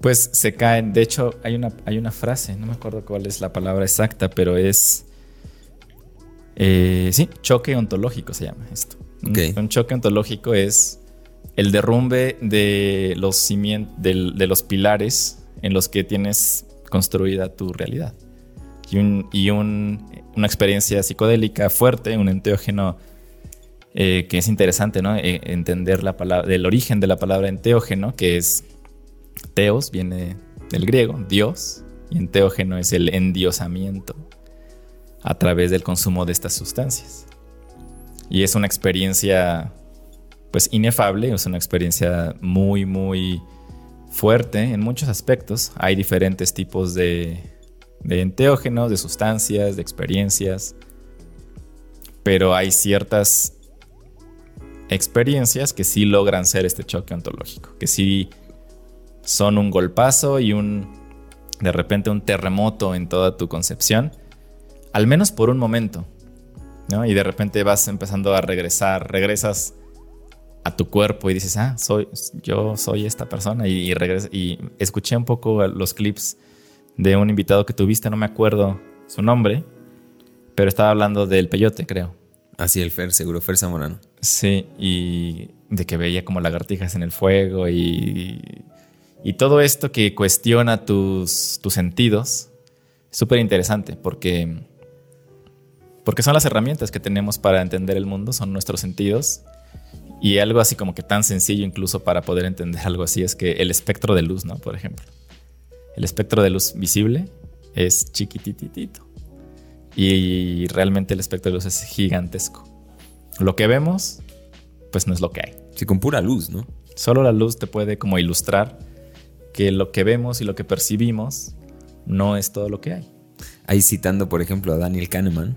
Speaker 2: Pues se caen. De hecho, hay una, hay una frase, no me acuerdo cuál es la palabra exacta, pero es. Eh, sí, choque ontológico se llama esto. Un, choque ontológico es el derrumbe de los, de, los pilares en los que tienes construida tu realidad. Y, un, una experiencia psicodélica fuerte, un enteógeno eh, que es interesante, ¿no? E, entender la palabra, el origen de la palabra enteógeno, que es teos, viene del griego, Dios, y enteógeno es el endiosamiento a través del consumo de estas sustancias. Y es una experiencia, pues, inefable, es una experiencia muy, muy fuerte en muchos aspectos. Hay diferentes tipos de, de enteógenos, de sustancias, de experiencias, pero hay ciertas experiencias que sí logran ser este choque ontológico, que sí son un golpazo y un de repente un terremoto en toda tu concepción, al menos por un momento. ¿no? Y de repente vas empezando a regresar, regresas a tu cuerpo y dices, ah, soy, yo soy esta persona. Y, y escuché un poco los clips de un invitado que tuviste, no me acuerdo su nombre, pero estaba hablando del peyote, creo.
Speaker 1: Así el Fer, seguro, Fer Zamorano.
Speaker 2: Sí, y de que veía como lagartijas en el fuego y, y todo esto que cuestiona tus, tus sentidos. Súper interesante porque, porque son las herramientas que tenemos para entender el mundo, son nuestros sentidos. Y algo así como que tan sencillo incluso para poder entender algo así es que el espectro de luz, ¿no? Por ejemplo. El espectro de luz visible es chiquititito. Y realmente el espectro de luz es gigantesco. Lo que vemos, pues no es lo que hay.
Speaker 1: Sí, con pura luz, ¿no?
Speaker 2: Solo la luz te puede como ilustrar que lo que vemos y lo que percibimos no es todo lo que hay.
Speaker 1: Ahí citando, por ejemplo, a Daniel Kahneman.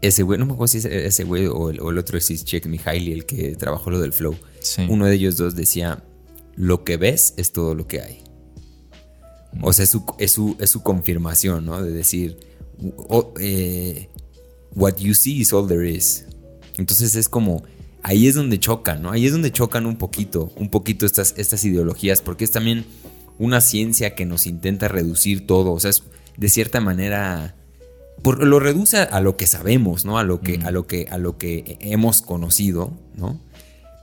Speaker 1: Ese güey, no me acuerdo si es ese güey o el, otro es Check Mihaly, el que trabajó lo del flow. Uno de ellos dos decía, lo que ves es todo lo que hay. O sea, es su, es su, es su confirmación, ¿no? De decir, eh, what you see is all there is. Entonces es como, ahí es donde chocan, ¿no? Ahí es donde chocan un poquito, un poquito estas, estas ideologías, porque es también una ciencia que nos intenta reducir todo, o sea, es de cierta manera... lo reduce a lo que sabemos, ¿no? A lo que, a lo que, a lo que hemos conocido, ¿no?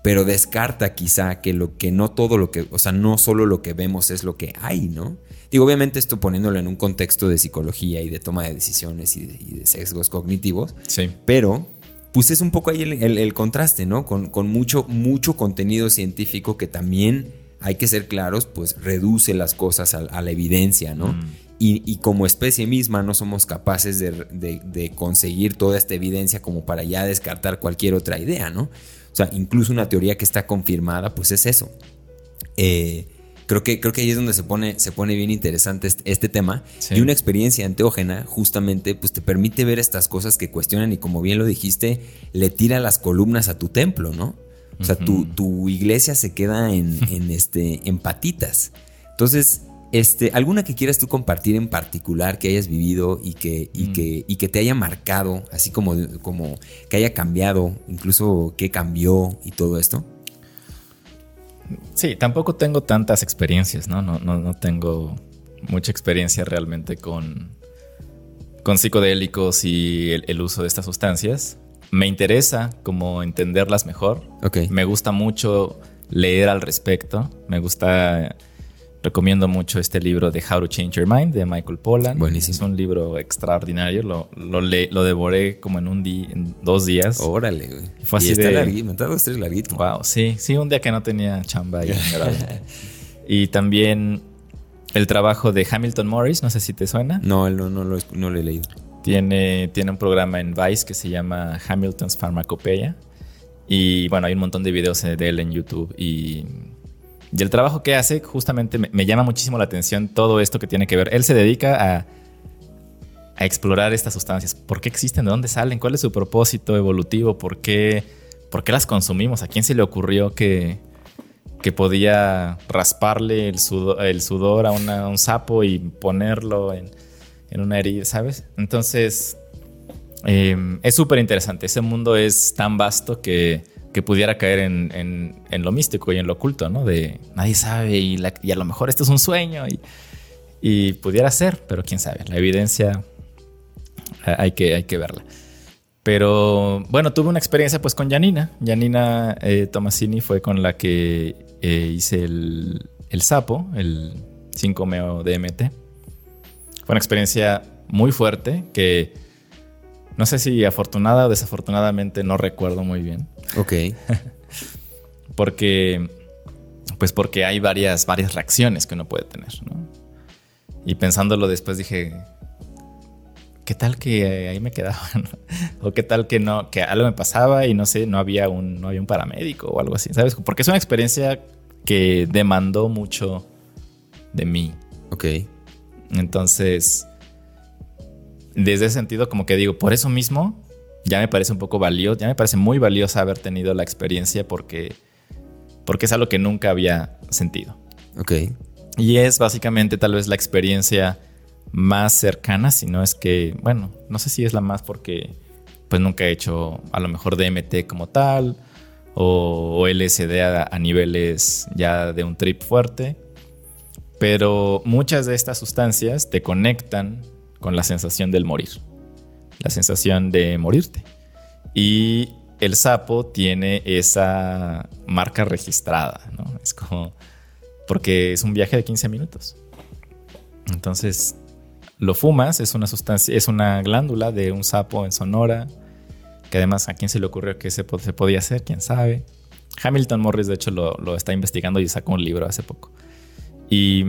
Speaker 1: Pero descarta quizá que lo que no todo lo que, o sea, no solo lo que vemos es lo que hay, ¿no? Digo, obviamente esto poniéndolo en un contexto de psicología y de toma de decisiones y de, sesgos cognitivos.
Speaker 2: Sí.
Speaker 1: Pero, pues es un poco ahí el, contraste, ¿no? Con, mucho, mucho contenido científico que también, hay que ser claros, pues reduce las cosas a, la evidencia, ¿no? Mm. Y, como especie misma no somos capaces de, conseguir toda esta evidencia como para ya descartar cualquier otra idea, ¿no? O sea, incluso una teoría que está confirmada, pues es eso. Eh, Creo que, creo que ahí es donde se pone, se pone bien interesante este, este tema. Y una experiencia anteógena, justamente, pues te permite ver estas cosas que cuestionan y como bien lo dijiste, le tira las columnas a tu templo, ¿no? O sea, tu, tu, iglesia se queda en, en, este, en patitas. Entonces, este, ¿alguna que quieras tú compartir en particular que hayas vivido y que, y mm. que, y que te haya marcado, así como, como que haya cambiado, incluso qué cambió y todo esto?
Speaker 2: Sí, tampoco tengo tantas experiencias, ¿no? No, no, tengo mucha experiencia realmente con, con psicodélicos y el, uso de estas sustancias. Me interesa como entenderlas mejor. Me gusta mucho leer al respecto. Me gusta Recomiendo mucho este libro de How to Change Your Mind de Michael Pollan.
Speaker 1: Buenísimo.
Speaker 2: Es un libro extraordinario. Lo, lo, lo devoré como en un día, en dos días.
Speaker 1: Órale, güey.
Speaker 2: Fue así y está
Speaker 1: de... larguito, está larguito.
Speaker 2: Wow, sí, sí, un día que no tenía chamba y y también el trabajo de Hamilton Morris, no sé si te suena.
Speaker 1: No, no, no, lo, no lo he leído.
Speaker 2: Tiene, tiene un programa en Vice que se llama Hamilton's Pharmacopeia. Y bueno, hay un montón de videos de él en YouTube. Y, y el trabajo que hace justamente me, llama muchísimo la atención todo esto que tiene que ver. Él se dedica a, explorar estas sustancias. ¿Por qué existen? ¿De dónde salen? ¿Cuál es su propósito evolutivo? ¿Por qué, por qué las consumimos? ¿A quién se le ocurrió que, que podía rasparle el sudor, a, un sapo y ponerlo en, en, una herida, ¿sabes? Entonces, eh, es súper interesante. Ese mundo es tan vasto que, que pudiera caer en, en, lo místico y en lo oculto, ¿no? De nadie sabe y, a lo mejor esto es un sueño y, y, pudiera ser, pero quién sabe. La evidencia hay que, hay que verla. Pero bueno, tuve una experiencia pues con Janina. Janina eh, Tomasini fue con la que eh, hice el, el, sapo, el 5-meo DMT. Fue una experiencia muy fuerte que no sé si afortunada o desafortunadamente no recuerdo muy bien.
Speaker 1: Ok.
Speaker 2: porque, pues porque hay varias, varias reacciones que uno puede tener, ¿no? Y pensándolo después dije, ¿qué tal que ahí me quedaba? o qué tal que no, que algo me pasaba y no sé, no había un, no había un paramédico o algo así, ¿sabes? Porque es una experiencia que demandó mucho de mí.
Speaker 1: Ok.
Speaker 2: Entonces, desde ese sentido, como que digo, por eso mismo, ya me parece un poco valioso, ya me parece muy valioso haber tenido la experiencia porque, porque es algo que nunca había sentido.
Speaker 1: Ok.
Speaker 2: Y es básicamente tal vez la experiencia más cercana, si no es que, bueno, no sé si es la más porque pues nunca he hecho a lo mejor DMT como tal o, LSD a, a, niveles ya de un trip fuerte, pero muchas de estas sustancias te conectan con la sensación del morir, la sensación de morirte. Y el sapo tiene esa marca registrada, ¿no? Es como, porque es un viaje de 15 minutos. Entonces, lo fumas, es una sustancia, es una glándula de un sapo en Sonora, que además a quién se le ocurrió que se, se podía hacer, quién sabe. Hamilton Morris, de hecho, lo, lo, está investigando y sacó un libro hace poco. Y,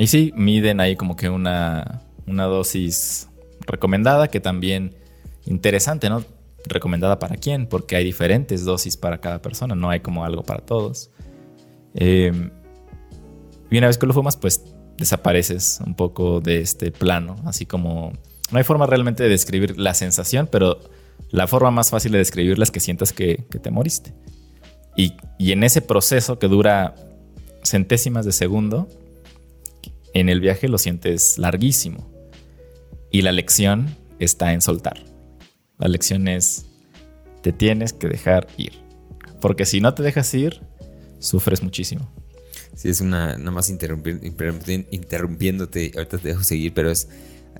Speaker 2: y sí, miden ahí como que una, una dosis recomendada, que también interesante, ¿no? Recomendada para quién, porque hay diferentes dosis para cada persona, no hay como algo para todos. Eh, y una vez que lo fumas, pues desapareces un poco de este plano, así como no hay forma realmente de describir la sensación, pero la forma más fácil de describirla es que sientas que, que te moriste. Y, y, en ese proceso que dura centésimas de segundo, en el viaje lo sientes larguísimo. Y la lección está en soltar. La lección es, te tienes que dejar ir. Porque si no te dejas ir, sufres muchísimo.
Speaker 1: Sí, es una, nada más interrumpiéndote, ahorita te dejo seguir, pero es,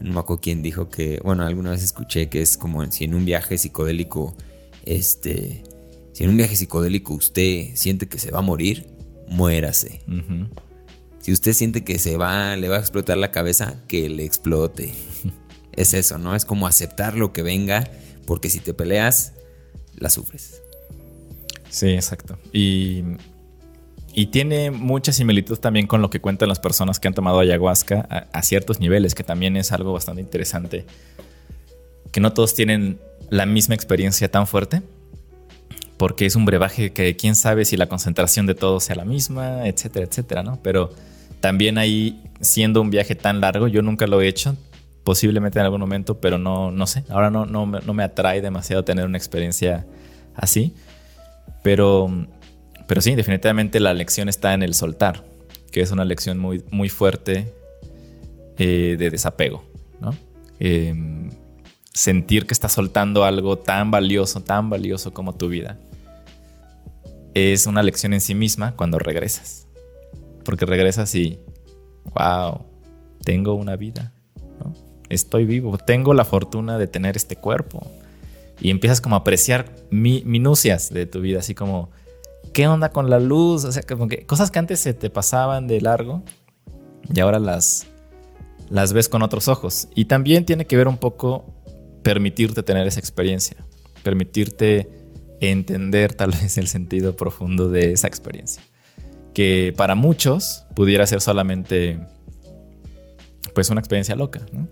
Speaker 1: no me acuerdo quién dijo que, bueno, alguna vez escuché que es como si en un viaje psicodélico, este, si en un viaje psicodélico usted siente que se va a morir, muérase. Uh -huh. Si usted siente que se va, le va a explotar la cabeza, que le explote. es eso, ¿no? Es como aceptar lo que venga, porque si te peleas, la sufres.
Speaker 2: Sí, exacto. Y y tiene mucha similitud también con lo que cuentan las personas que han tomado ayahuasca a, a, ciertos niveles, que también es algo bastante interesante. Que no todos tienen la misma experiencia tan fuerte, porque es un brebaje que quién sabe si la concentración de todos sea la misma, etcétera, etcétera, ¿no? Pero también ahí, siendo un viaje tan largo, yo nunca lo he hecho, posiblemente en algún momento, pero no, no sé, ahora no, no, no me atrae demasiado tener una experiencia así. Pero pero sí, definitivamente la lección está en el soltar, que es una lección muy, muy fuerte eh, de desapego, ¿no? Eh, sentir que estás soltando algo tan valioso, tan valioso como tu vida, es una lección en sí misma cuando regresas. Porque regresas y, wow, tengo una vida, ¿no? estoy vivo, tengo la fortuna de tener este cuerpo. Y empiezas como a apreciar mi, minucias de tu vida, así como ¿qué onda con la luz? O sea, que cosas que antes se te pasaban de largo y ahora las, las ves con otros ojos. Y también tiene que ver un poco permitirte tener esa experiencia, permitirte entender tal vez el sentido profundo de esa experiencia. Que para muchos pudiera ser solamente pues una experiencia loca, ¿no?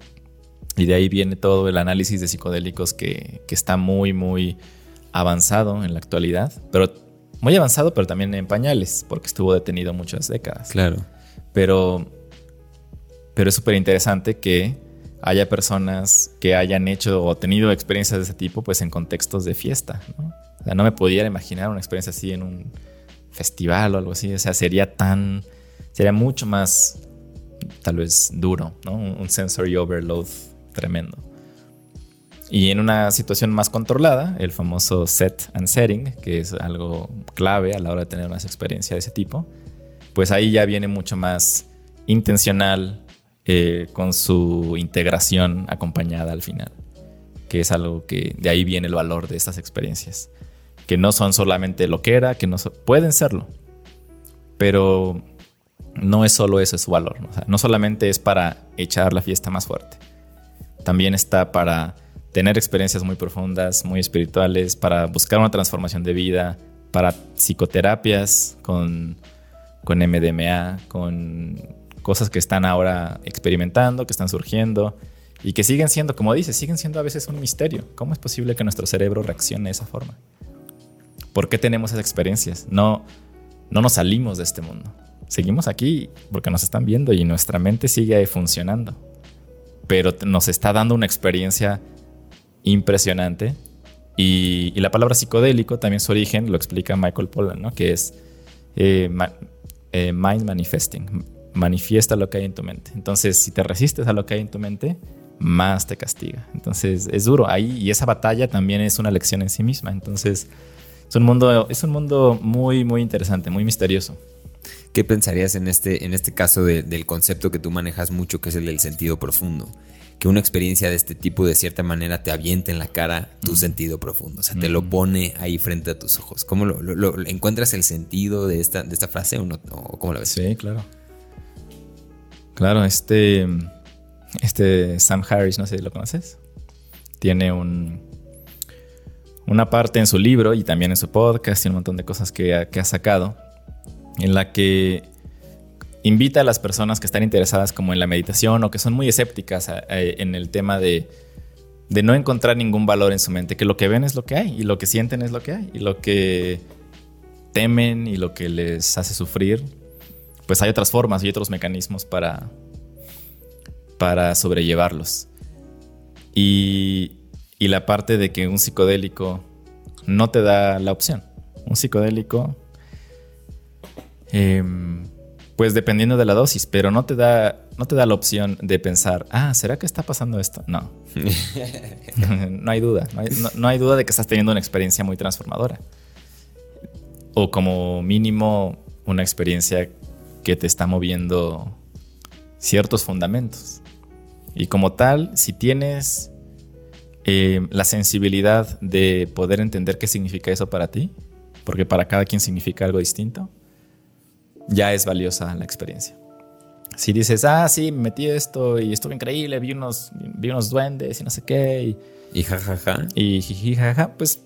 Speaker 2: Y de ahí viene todo el análisis de psicodélicos que, que, está muy, muy avanzado en la actualidad, pero muy avanzado, pero también en pañales, porque estuvo detenido muchas décadas.
Speaker 1: Claro.
Speaker 2: Pero, pero es súper interesante que haya personas que hayan hecho o tenido experiencias de ese tipo, pues en contextos de fiesta, ¿no? O sea, no me pudiera imaginar una experiencia así en un festival o algo así. O sea, sería tan, sería mucho más, tal vez, duro, ¿no? Un sensory overload tremendo. Y en una situación más controlada, el famoso set and setting, que es algo clave a la hora de tener más experiencia de ese tipo, pues ahí ya viene mucho más intencional eh, con su integración acompañada al final, que es algo que de ahí viene el valor de estas experiencias, que no son solamente lo que era, que no pueden serlo, pero no es solo eso es su valor, no solamente es para echar la fiesta más fuerte, también está para tener experiencias muy profundas, muy espirituales, para buscar una transformación de vida, para psicoterapias con, con MDMA, con cosas que están ahora experimentando, que están surgiendo y que siguen siendo, como dices, siguen siendo a veces un misterio. ¿Cómo es posible que nuestro cerebro reaccione de esa forma? ¿Por qué tenemos esas experiencias? No, no nos salimos de este mundo. Seguimos aquí porque nos están viendo y nuestra mente sigue funcionando pero nos está dando una experiencia impresionante. Y, la palabra psicodélico también su origen lo explica Michael Pollan, ¿no? que es eh, eh, mind manifesting, manifiesta lo que hay en tu mente. Entonces, si te resistes a lo que hay en tu mente, más te castiga. Entonces, es duro ahí y esa batalla también es una lección en sí misma. Entonces, es un mundo, es un mundo muy, muy interesante, muy misterioso.
Speaker 1: ¿Qué pensarías en este, en este caso del concepto que tú manejas mucho, que es el del sentido profundo? Que una experiencia de este tipo de cierta manera te avienta en la cara tu sentido profundo, o sea, te lo pone ahí frente a tus ojos. ¿Cómo lo, encuentras el sentido de esta, de esta frase o, no, cómo la ves?
Speaker 2: Sí, claro. Claro, este, este Sam Harris, no sé si lo conoces, tiene un, una parte en su libro y también en su podcast y un montón de cosas que que ha sacado en la que invita a las personas que están interesadas como en la meditación o que son muy escépticas en el tema de, no encontrar ningún valor en su mente, que lo que ven es lo que hay y lo que sienten es lo que hay y lo que temen y lo que les hace sufrir, pues hay otras formas y otros mecanismos para, para sobrellevarlos. Y, y la parte de que un psicodélico no te da la opción. Un psicodélico Em, pues dependiendo de la dosis, pero no te da, no te da la opción de pensar, ah, ¿será que está pasando esto? No. no hay duda. No hay, duda de que estás teniendo una experiencia muy transformadora. O como mínimo una experiencia que te está moviendo ciertos fundamentos. Y como tal, si tienes em, la sensibilidad de poder entender qué significa eso para ti, porque para cada quien significa algo distinto, ya es valiosa la experiencia. Si dices, ah, sí, me metí esto y estuvo increíble, vi unos, vi unos duendes y no sé qué.
Speaker 1: Y, jajaja.
Speaker 2: Y jiji, jajaja, pues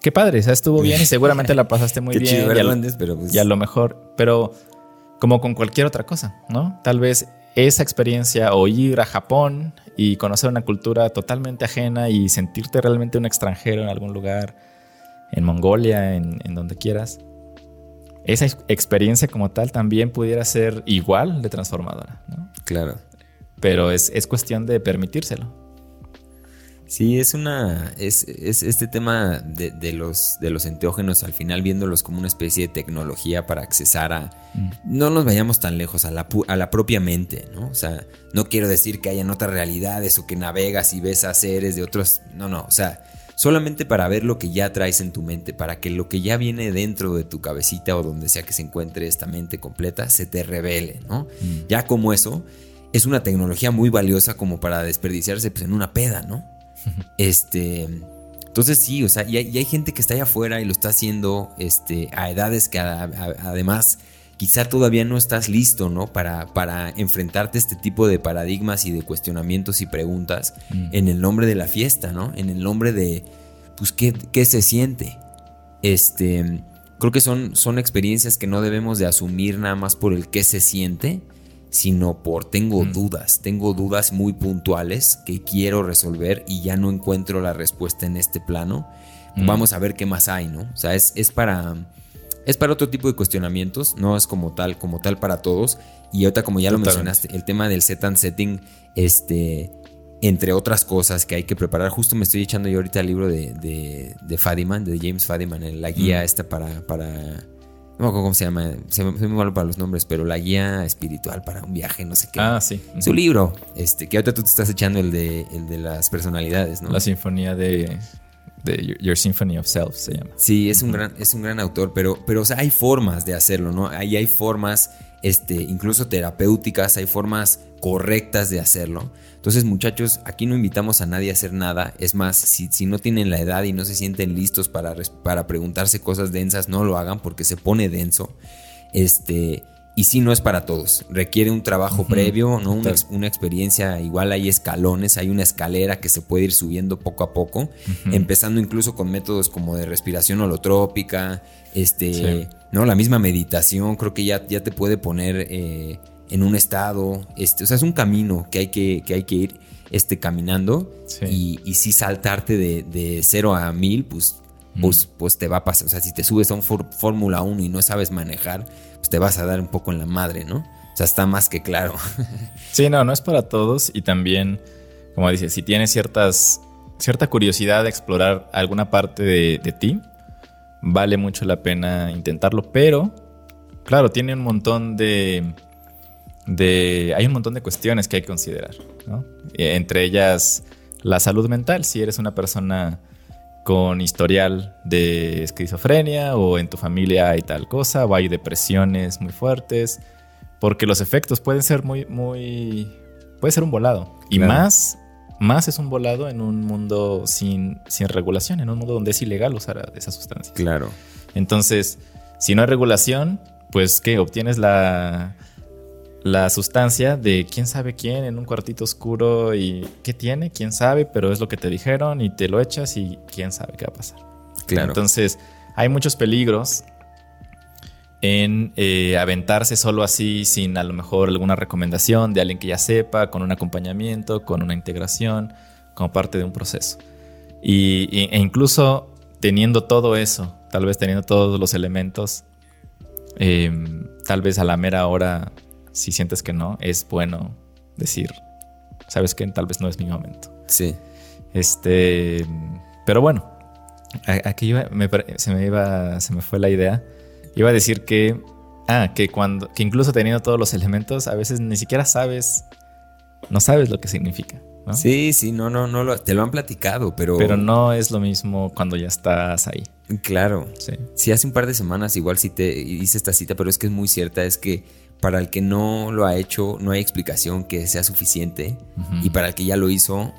Speaker 2: qué padre, o sea, estuvo bien y seguramente la pasaste muy bien.
Speaker 1: Chido ver duendes, pero pues...
Speaker 2: Y a lo mejor, pero como con cualquier otra cosa, ¿no? Tal vez esa experiencia o ir a Japón y conocer una cultura totalmente ajena y sentirte realmente un extranjero en algún lugar, en Mongolia, en, en donde quieras esa experiencia como tal también pudiera ser igual de transformadora. ¿no?
Speaker 1: Claro.
Speaker 2: Pero es, cuestión de permitírselo.
Speaker 1: Sí, es una. Es, este tema de, los, de los enteógenos, al final viéndolos como una especie de tecnología para accesar a. Mm. No nos vayamos tan lejos, a la, a la propia mente, ¿no? O sea, no quiero decir que hayan otras realidades o que navegas y ves a seres de otros. No, no. O sea, solamente para ver lo que ya traes en tu mente, para que lo que ya viene dentro de tu cabecita o donde sea que se encuentre esta mente completa se te revele, ¿no? Mm. Ya como eso, es una tecnología muy valiosa como para desperdiciarse pues, en una peda, ¿no? Este... Entonces sí, o sea, y hay, gente que está allá afuera y lo está haciendo este, a edades que además quizá todavía no estás listo, ¿no? Para, para enfrentarte a este tipo de paradigmas y de cuestionamientos y preguntas mm. en el nombre de la fiesta, ¿no? En el nombre de, pues, ¿qué, qué se siente? Este, creo que son, son experiencias que no debemos de asumir nada más por el que se siente, sino por tengo
Speaker 2: Mm.
Speaker 1: dudas, tengo dudas muy puntuales que quiero resolver y ya no encuentro la respuesta en este plano.
Speaker 2: Mm.
Speaker 1: Vamos a ver qué más hay, ¿no? O sea, es, es para... Es para otro tipo de cuestionamientos, no es como tal, como tal para todos. Y ahorita, como ya lo mencionaste, el tema del set and setting, este, entre otras cosas que hay que preparar. Justo me estoy echando yo ahorita el libro de, de, de Fadiman, de James Fadiman, en la guía
Speaker 2: Mm.
Speaker 1: esta para, para. No me acuerdo cómo se llama, se me, se me malo para los nombres, pero la guía espiritual para un viaje, no sé qué.
Speaker 2: Ah, sí.
Speaker 1: Su libro, este, que ahorita tú te estás echando el de, el de las personalidades, ¿no?
Speaker 2: La sinfonía de, de Your- Your Symphony of Self se llama.
Speaker 1: Sí, es un gran, es un gran autor, pero, pero o sea, hay formas de hacerlo, ¿no? Ahí hay formas, este, incluso terapéuticas, hay formas correctas de hacerlo. Entonces, muchachos, aquí no invitamos a nadie a hacer nada. Es más, si, si no tienen la edad y no se sienten listos para, para preguntarse cosas densas, no lo hagan porque se pone denso. Este, y sí, no es para todos. Requiere un trabajo previo, ¿no? Una, ex- una experiencia. Igual hay escalones, hay una escalera que se puede ir subiendo poco a poco. Empezando incluso con métodos como de respiración holotrópica. Este,
Speaker 2: Sí.
Speaker 1: ¿no? La misma meditación, creo que ya, ya te puede poner eh, en un estado. Este, o sea, es un camino que hay que, que, hay que ir este, caminando.
Speaker 2: Sí.
Speaker 1: Y, y sí saltarte de, de 0 a 1000, pues, pues, pues te va a pasar. O sea, si te subes a un Fórmula 1 y no sabes manejar, pues te vas a dar un poco en la madre, ¿no? O sea, está más que claro.
Speaker 2: Sí, no, no es para todos. Y también, como dices, si tienes ciertas, cierta curiosidad de explorar alguna parte de, de ti, vale mucho la pena intentarlo. Pero, claro, tiene un montón de. De hay un montón de cuestiones que hay que considerar. ¿no? Eh, Entre ellas, la salud mental. Si eres una persona con historial de esquizofrenia o en tu familia hay tal cosa o hay depresiones muy fuertes porque los efectos pueden ser muy muy puede ser un volado y
Speaker 1: Claro.
Speaker 2: más más es un volado en un mundo sin, sin regulación en un mundo donde es ilegal usar esas sustancias
Speaker 1: Claro.
Speaker 2: entonces si no hay regulación pues qué obtienes la la sustancia de quién sabe quién en un cuartito oscuro y qué tiene, quién sabe, pero es lo que te dijeron y te lo echas y quién sabe qué va a pasar.
Speaker 1: Claro.
Speaker 2: Entonces, hay muchos peligros en eh, aventarse solo así, sin a lo mejor alguna recomendación de alguien que ya sepa, con un acompañamiento, con una integración, como parte de un proceso. Y, y- e incluso teniendo todo eso, tal vez teniendo todos los elementos, eh, tal vez a la mera hora, si sientes que no, es bueno decir, sabes que tal vez no es mi momento.
Speaker 1: Sí.
Speaker 2: Este, pero bueno, aquí iba- me se me iba, se me fue la idea. Iba a decir que, ah, que cuando, que incluso teniendo todos los elementos, a veces ni siquiera sabes, no sabes lo que significa, ¿no?
Speaker 1: Sí, sí, no, no, no, lo- te lo han platicado, pero...
Speaker 2: Pero no es lo mismo cuando ya estás ahí.
Speaker 1: Claro.
Speaker 2: Sí.
Speaker 1: Sí, hace un par de semanas igual sí te hice esta cita, pero es que es muy cierta, es que para el que no lo ha hecho no hay explicación que sea suficiente y para el que ya lo hizo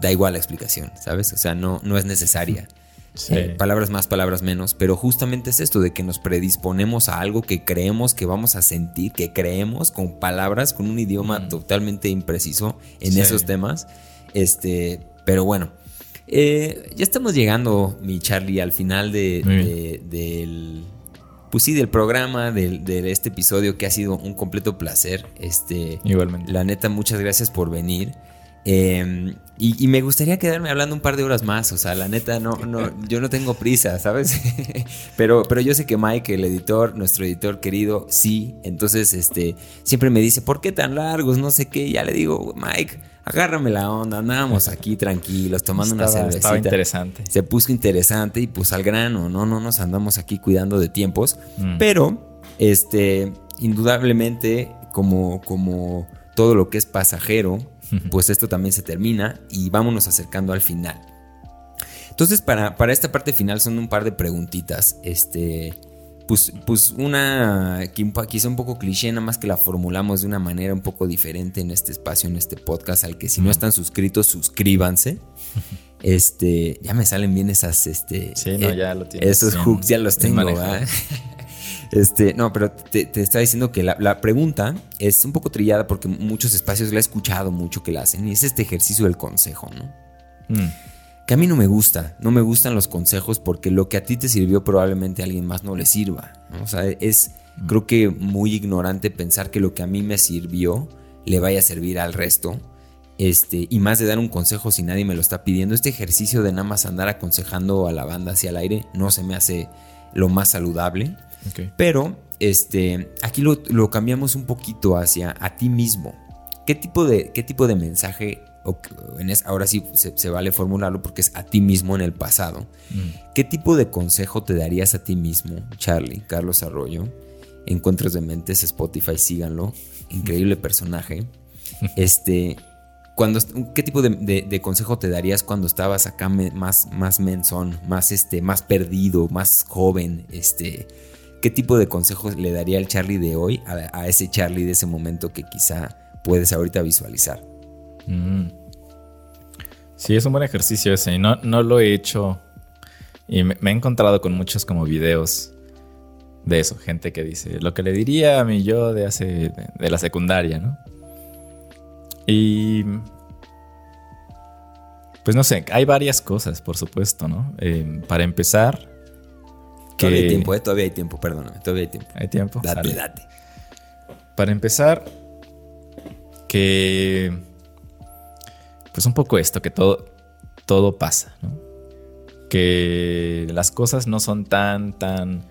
Speaker 1: da igual la explicación, ¿sabes? O sea, no, no es necesaria.
Speaker 2: Sí.
Speaker 1: Eh, palabras más, palabras menos, pero justamente es esto de que nos predisponemos a algo que creemos que vamos a sentir, que creemos con palabras, con un idioma totalmente impreciso en
Speaker 2: Sí.
Speaker 1: esos temas. Este, pero bueno, eh, ya estamos llegando, mi Charlie, al final de, de- del, pues sí, del programa, del- de, este episodio que ha sido un completo placer. Este,
Speaker 2: Igualmente.
Speaker 1: la neta, muchas gracias por venir. Eh, y, y me gustaría quedarme hablando un par de horas más. O sea, la neta, no, no, yo no tengo prisa, ¿sabes? pero, pero yo sé que Mike, el editor, nuestro editor querido, sí. Entonces, este, siempre me dice, ¿por qué tan largos? No sé qué. Ya le digo, Mike, agárrame la onda. Andábamos aquí tranquilos, tomando una
Speaker 2: Estaba-
Speaker 1: cervecita.
Speaker 2: estaba interesante.
Speaker 1: Se puso interesante y pues al grano, ¿no? No nos andamos aquí cuidando de tiempos.
Speaker 2: Mm.
Speaker 1: Pero, este, indudablemente, como, como todo lo que es pasajero, pues esto también se termina y vámonos acercando al final. Entonces, para, para esta parte final son un par de preguntitas. Este, pues, pues una quizá un poco cliché, nada más que la formulamos de una manera un poco diferente en este espacio, en este podcast, al que si no están suscritos, suscríbanse. Este, ya me salen bien esas, este,
Speaker 2: Sí, no,
Speaker 1: eh,
Speaker 2: ya lo tienes
Speaker 1: Esos
Speaker 2: bien-
Speaker 1: hooks ya los tengo. ¿verdad? Este, no, pero te, te estaba diciendo que la, la pregunta es un poco trillada porque muchos espacios la he escuchado mucho que la hacen y es este ejercicio del consejo, ¿no?
Speaker 2: Mm.
Speaker 1: que a mí no me gusta, no me gustan los consejos porque lo que a ti te sirvió probablemente a alguien más no le sirva. O sea, es creo que muy ignorante pensar que lo que a mí me sirvió le vaya a servir al resto. Este, y más de dar un consejo si nadie me lo está pidiendo. Este ejercicio de nada más andar aconsejando a la banda hacia el aire no se me hace lo más saludable. Pero este, aquí lo, lo, cambiamos un poquito hacia a ti mismo. ¿Qué tipo de, qué tipo de mensaje ahora sí se, vale formularlo porque es a ti mismo en el pasado. Mm. ¿Qué tipo de consejo te darías a ti mismo, Charlie, Carlos Arroyo? Encuentros de Mentes, Spotify, síganlo. Increíble personaje. Este, cuando, ¿Qué tipo de, consejo te darías cuando estabas acá más, más menzón, más, este, más perdido, más joven? Este, ¿Qué tipo de consejo le daría el Charlie de hoy a, ese Charlie de ese momento que quizá puedes ahorita visualizar? Mm.
Speaker 2: Sí, es un buen ejercicio ese. No, no lo he hecho. Y me, he encontrado con muchos como videos de eso. Gente que dice lo que le diría a mi yo de hace. de, la secundaria, ¿no? Y. Pues no sé, hay varias cosas, por supuesto, ¿no? Eh, para empezar.
Speaker 1: Todavía hay tiempo, ¿eh? Todavía hay tiempo, perdóname. Todavía hay tiempo.
Speaker 2: Hay tiempo.
Speaker 1: Date, date.
Speaker 2: Para empezar, que pues un poco esto, que todo, todo pasa, ¿no? Que las cosas no son tan, tan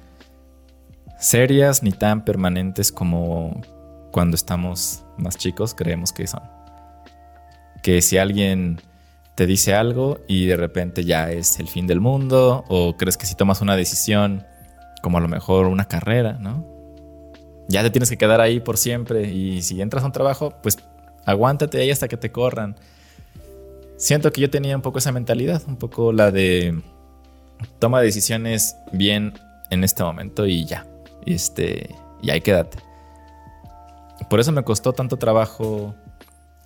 Speaker 2: serias ni tan permanentes como cuando estamos más chicos creemos que son. Que si alguien te dice algo y de repente ya es el fin del mundo, o crees que si tomas una decisión, como a lo mejor una carrera, ¿no? Ya te tienes que quedar ahí por siempre y si entras a un trabajo, pues aguántate ahí hasta que te corran siento que yo tenía un poco esa mentalidad, un poco la de toma decisiones bien en este momento y ya. Este, y ahí quédate. Por eso me costó tanto trabajo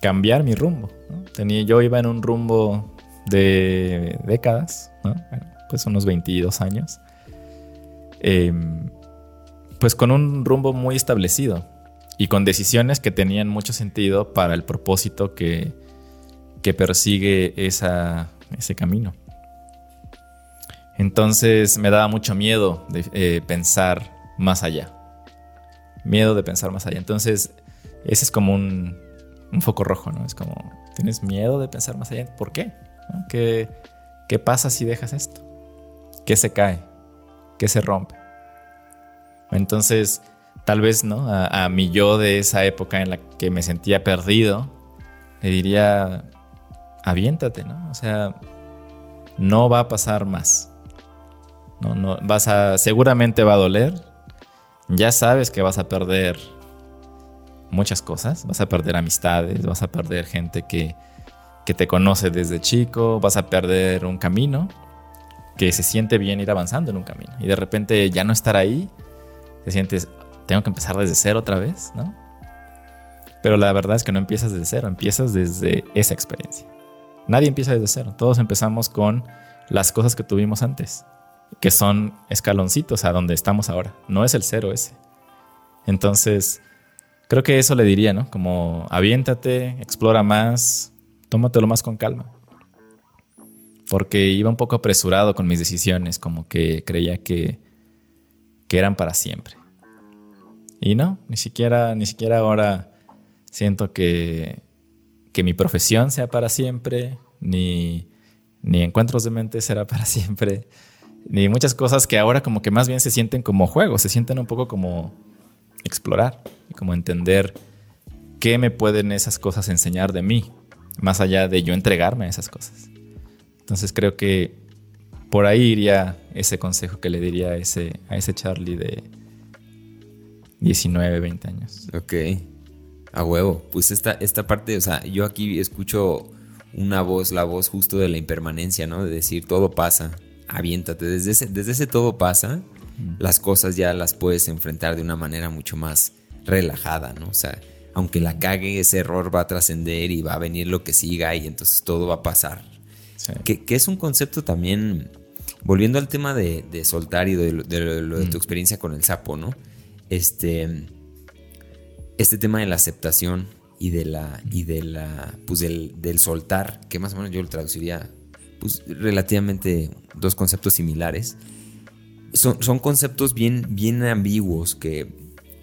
Speaker 2: cambiar mi rumbo. Tenía, yo iba en un rumbo de décadas, pues unos 22 años. Em, pues con un rumbo muy establecido y con decisiones que tenían mucho sentido para el propósito que, que persigue ese camino. Entonces me daba mucho miedo de eh, pensar más allá. Miedo de pensar más allá. Entonces, ese es como un, foco rojo, ¿no? Es como, ¿tienes miedo de pensar más allá? ¿Por qué? ¿Qué, ¿Qué pasa si dejas esto? ¿Qué se cae? ¿Qué se rompe? Entonces, tal vez, ¿no? A, a mi yo de esa época en la que me sentía perdido, le diría, aviéntate, ¿no? O sea, no va a pasar más. No, no, vas a, seguramente va a doler. Ya sabes que vas a perder muchas cosas. Vas a perder amistades, vas a perder gente que, que te conoce desde chico, vas a perder un camino que se siente bien ir avanzando en un camino. Y de repente ya no estar ahí, te sientes, tengo que empezar desde cero otra vez, ¿no? Pero la verdad es que no empiezas desde cero, empiezas desde esa experiencia. Nadie empieza desde cero. Todos empezamos con las cosas que tuvimos antes, que son escaloncitos a donde estamos ahora. No es el cero ese. Entonces, creo que eso le diría, ¿no? Como aviéntate, explora más, tómatelo más con calma. Porque iba un poco apresurado con mis decisiones, como que creía que, que eran para siempre. Y no, ni siquiera, ni siquiera ahora siento que que mi profesión sea para siempre, ni, ni encuentros de mente será para siempre, ni muchas cosas que ahora como que más bien se sienten como juegos, se sienten un poco como explorar, como entender qué me pueden esas cosas enseñar de mí, más allá de yo entregarme a esas cosas. Entonces creo que por ahí iría ese consejo que le diría a ese, a ese Charlie de 19, 20 años.
Speaker 1: Ok. A huevo. Pues esta, esta parte, o sea, yo aquí escucho una voz, la voz justo de la impermanencia, ¿no? De decir, todo pasa, aviéntate. Desde desde ese todo pasa, las cosas ya las puedes enfrentar de una manera mucho más relajada, ¿no? O sea, aunque la cague, ese error va a trascender y va a venir lo que siga y entonces todo va a pasar. Que, es un concepto también, volviendo al tema de, soltar y de, de, tu experiencia con el sapo, ¿no? Este este tema de la aceptación y de la y de la pues del, soltar, que más o menos yo lo traduciría pues, relativamente dos conceptos similares. Son, son conceptos bien, bien ambiguos que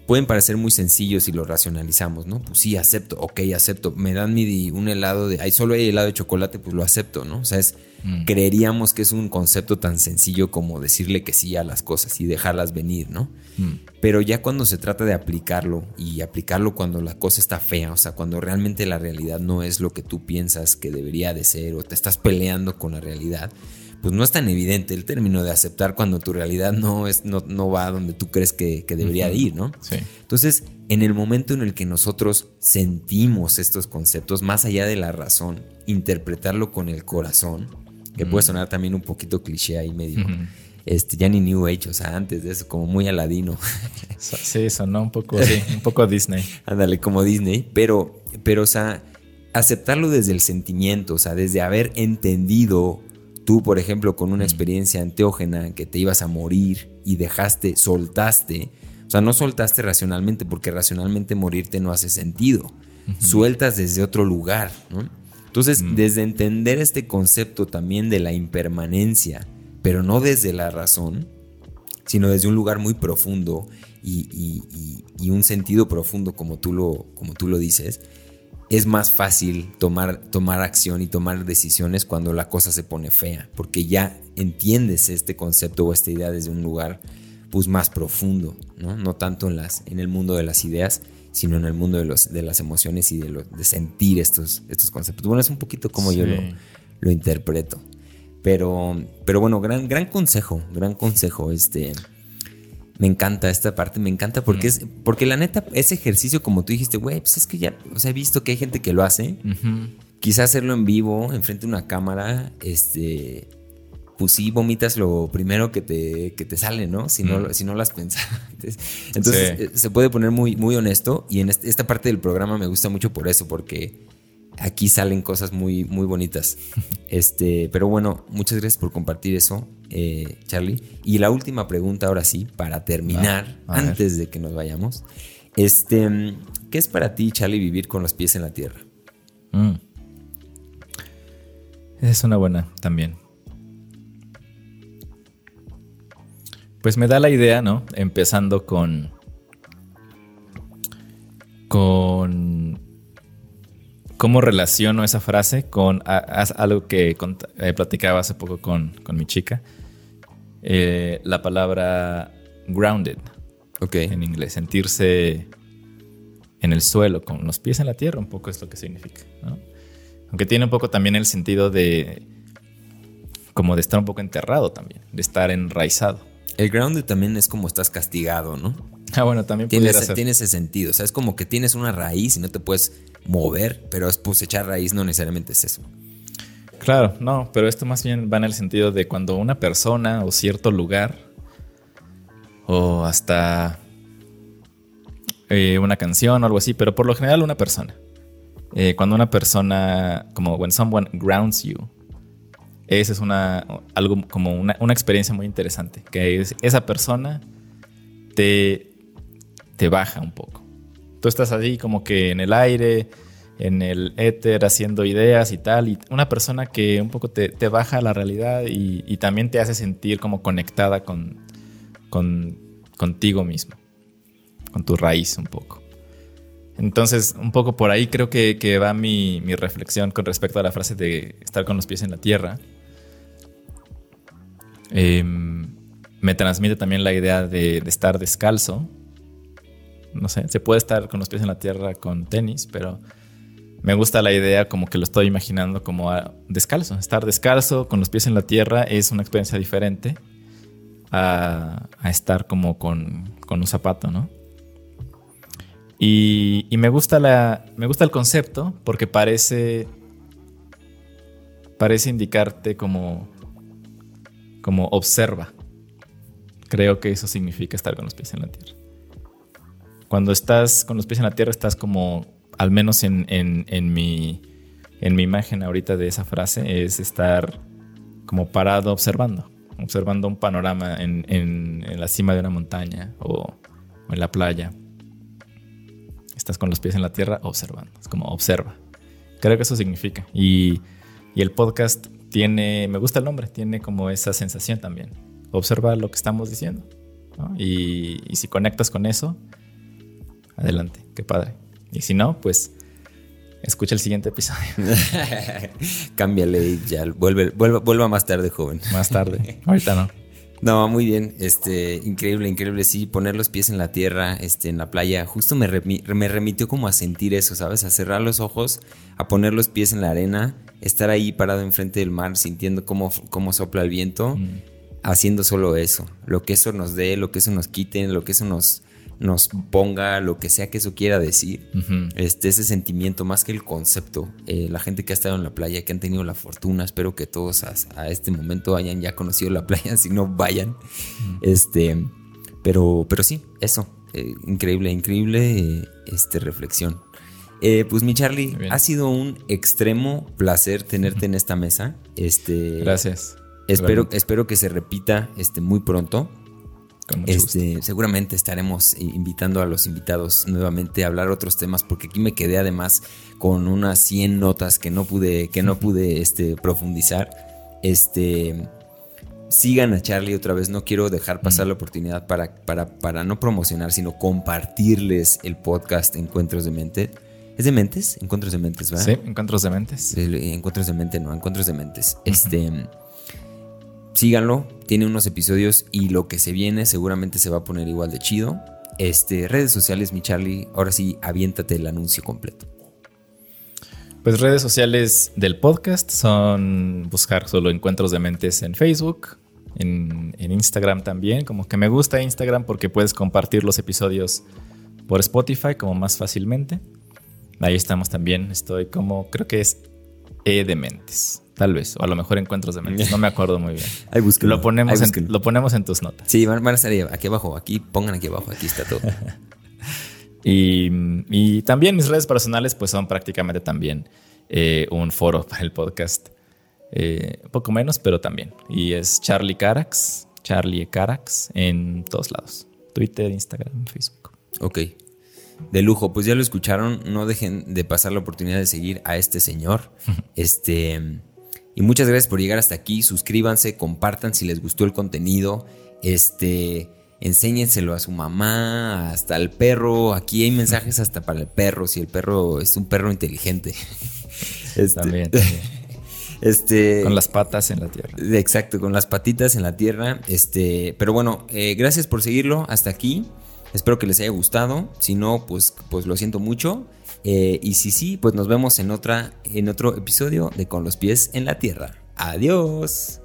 Speaker 1: pueden parecer muy sencillos si lo racionalizamos, ¿no? Pues sí, acepto, ok, acepto. Me dan mi, un helado de, hay solo hay helado de chocolate, pues lo acepto, ¿no? O sea, es, mm. creeríamos que es un concepto tan sencillo como decirle que sí a las cosas y dejarlas venir, ¿no? Mm. Pero ya cuando se trata de aplicarlo y aplicarlo cuando la cosa está fea, o sea, cuando realmente la realidad no es lo que tú piensas que debería de ser o te estás peleando con la realidad, pues no es tan evidente el término de aceptar cuando tu realidad no, es, no, no va donde tú crees que, debería ir, ¿no?
Speaker 2: Sí.
Speaker 1: Entonces, en el momento en el que nosotros sentimos estos conceptos, más allá de la razón, interpretarlo con el corazón, que puede sonar también un poquito cliché ahí medio. Este, ya ni New Age, o sea, antes de eso, como muy aladino.
Speaker 2: Sí, sonó un poco, sí, un poco Disney.
Speaker 1: Ándale, como Disney, pero, pero, o sea, aceptarlo desde el sentimiento, o sea, desde haber entendido Tú, por ejemplo, con una experiencia anteógena que te ibas a morir y dejaste, soltaste, o sea, no soltaste racionalmente porque racionalmente morirte no hace sentido. Sueltas desde otro lugar, ¿no? Entonces, desde entender este concepto también de la impermanencia, pero no desde la razón, sino desde un lugar muy profundo y, y un sentido profundo como tú lo, como tú lo dices, es más fácil tomar, tomar acción y tomar decisiones cuando la cosa se pone fea, porque ya entiendes este concepto o esta idea desde un lugar pues, más profundo, ¿no? No tanto en, las, en el mundo de las ideas, sino en el mundo de, los, de las emociones y de, de sentir estos, estos conceptos. Bueno, es un poquito como yo lo, lo, interpreto. Pero, pero bueno, gran, gran consejo, gran consejo. Este, me encanta esta parte, me encanta porque es, porque la neta, ese ejercicio, como tú dijiste, güey, pues es que ya, o sea, he visto que hay gente que lo hace. Quizás hacerlo en vivo, enfrente de una cámara, este, pues sí vomitas lo primero que te, que te sale, ¿no? Si no, si no pensado antes. Entonces, eh, se puede poner muy, muy honesto y en este, esta parte del programa me gusta mucho por eso, porque aquí salen cosas muy, muy bonitas. Este, pero bueno, muchas gracias por compartir eso, eh, Charlie. Y la última pregunta, ahora sí, para terminar, antes de que nos vayamos. Este, ¿qué es para ti, Charlie, vivir con los pies en la tierra? Mm.
Speaker 2: Es una buena también. Pues me da la idea, ¿no? Empezando con. Con cómo relaciono esa frase con algo que eh, platicaba hace poco con, mi chica. Eh, la palabra grounded. En inglés. Sentirse en el suelo, con los pies en la tierra, un poco es lo que significa. Aunque tiene un poco también el sentido de. como de estar un poco enterrado también, de estar enraizado.
Speaker 1: El grounded también es como estás castigado, ¿no?
Speaker 2: Ah, bueno, también
Speaker 1: tiene, tiene ese sentido. O sea, es como que tienes una raíz y no te puedes mover, pero es pues echar raíz no necesariamente es eso.
Speaker 2: Claro, no, pero esto más bien va en el sentido de cuando una persona o cierto lugar o hasta eh, una canción o algo así, pero por lo general una persona. Eh, cuando una persona, como when someone grounds you, esa es una, algo como una, una experiencia muy interesante, que es, esa persona te, te baja un poco. Tú estás ahí como que en el aire, en el éter, haciendo ideas y tal, y una persona que un poco te, baja la realidad y, también te hace sentir como conectada con, con, contigo mismo, con tu raíz un poco. Entonces, un poco por ahí creo que, va mi, reflexión con respecto a la frase de estar con los pies en la tierra. Em, me transmite también la idea de, estar descalzo. No sé, se puede estar con los pies en la tierra con tenis, pero me gusta la idea como que lo estoy imaginando como descalzo. Estar descalzo con los pies en la tierra es una experiencia diferente a, estar como con, un zapato, ¿no? Y, me, gusta la, me gusta el concepto porque parece, parece indicarte como, como observa. Creo que eso significa estar con los pies en la tierra. Cuando estás con los pies en la tierra estás como, al menos en, mi, en mi imagen ahorita de esa frase, es estar como parado observando, observando un panorama en, la cima de una montaña o, en la playa. Estás con los pies en la tierra observando, es como observa. Creo que eso significa. Y, y el podcast tiene, me gusta el nombre, tiene como esa sensación también. Observa lo que estamos diciendo. Y, y si conectas con eso, adelante, qué padre. Y si no, pues escucha el siguiente episodio.
Speaker 1: Cámbiale y ya, vuelve, vuelva, vuelva más tarde, joven.
Speaker 2: Más tarde, ahorita no.
Speaker 1: No, muy bien, este, increíble, increíble, sí, poner los pies en la tierra, este, en la playa, justo me, me remitió como a sentir eso, ¿sabes? A cerrar los ojos, a poner los pies en la arena, estar ahí parado enfrente del mar, sintiendo cómo, cómo sopla el viento, mm. haciendo solo eso, lo que eso nos dé, lo que eso nos quite, lo que eso nos, nos ponga lo que sea que eso quiera decir, este, ese sentimiento más que el concepto. Eh, la gente que ha estado en la playa, que han tenido la fortuna, espero que todos a, este momento hayan ya conocido la playa, si no vayan. Este, pero, pero sí, eso, eh, increíble, increíble este, reflexión. Eh, pues mi Charlie, ha sido un extremo placer tenerte en esta mesa. Este,
Speaker 2: Gracias.
Speaker 1: Espero, espero que se repita este, muy pronto. Este, seguramente estaremos invitando a los invitados nuevamente a hablar otros temas porque aquí me quedé además con unas 100 notas que no pude que no pude este, profundizar. Este sigan a Charlie otra vez, no quiero dejar pasar la oportunidad para, para, para no promocionar, sino compartirles el podcast Encuentros de Mente. ¿Es de mentes? Encuentros de mentes, ¿verdad?
Speaker 2: Sí, encuentros de mentes.
Speaker 1: Encuentros de mente, no, encuentros de mentes. Este síganlo, tiene unos episodios y lo que se viene seguramente se va a poner igual de chido. Este, redes sociales, mi Charlie, ahora sí, aviéntate el anuncio completo.
Speaker 2: Pues redes sociales del podcast son buscar solo encuentros de mentes en Facebook, en, en, Instagram también. Como que me gusta Instagram porque puedes compartir los episodios por Spotify como más fácilmente. Ahí estamos también. Estoy como, creo que es E de Mentes. Tal vez, o a lo mejor encuentros de mentes, no me acuerdo muy bien.
Speaker 1: Ahí
Speaker 2: lo ponemos, en, lo ponemos en tus notas.
Speaker 1: Sí, van, a estar aquí abajo, aquí, pongan aquí abajo, aquí está todo.
Speaker 2: y, también mis redes personales pues son prácticamente también eh, un foro para el podcast. Eh, poco menos, pero también. Y es Charlie Carax, Charlie Carax en todos lados. Twitter, Instagram, Facebook.
Speaker 1: Ok. De lujo, pues ya lo escucharon, no dejen de pasar la oportunidad de seguir a este señor. este y muchas gracias por llegar hasta aquí. Suscríbanse, compartan si les gustó el contenido. Este, enséñenselo a su mamá, hasta al perro. Aquí hay mensajes hasta para el perro, si el perro es un perro inteligente.
Speaker 2: Este, también,
Speaker 1: Este,
Speaker 2: con las patas en la tierra.
Speaker 1: Exacto, con las patitas en la tierra. Este, pero bueno, eh, gracias por seguirlo hasta aquí. Espero que les haya gustado. Si no, pues, pues lo siento mucho. Eh, y si sí, pues nos vemos en, otra, en otro episodio de Con los pies en la tierra. Adiós.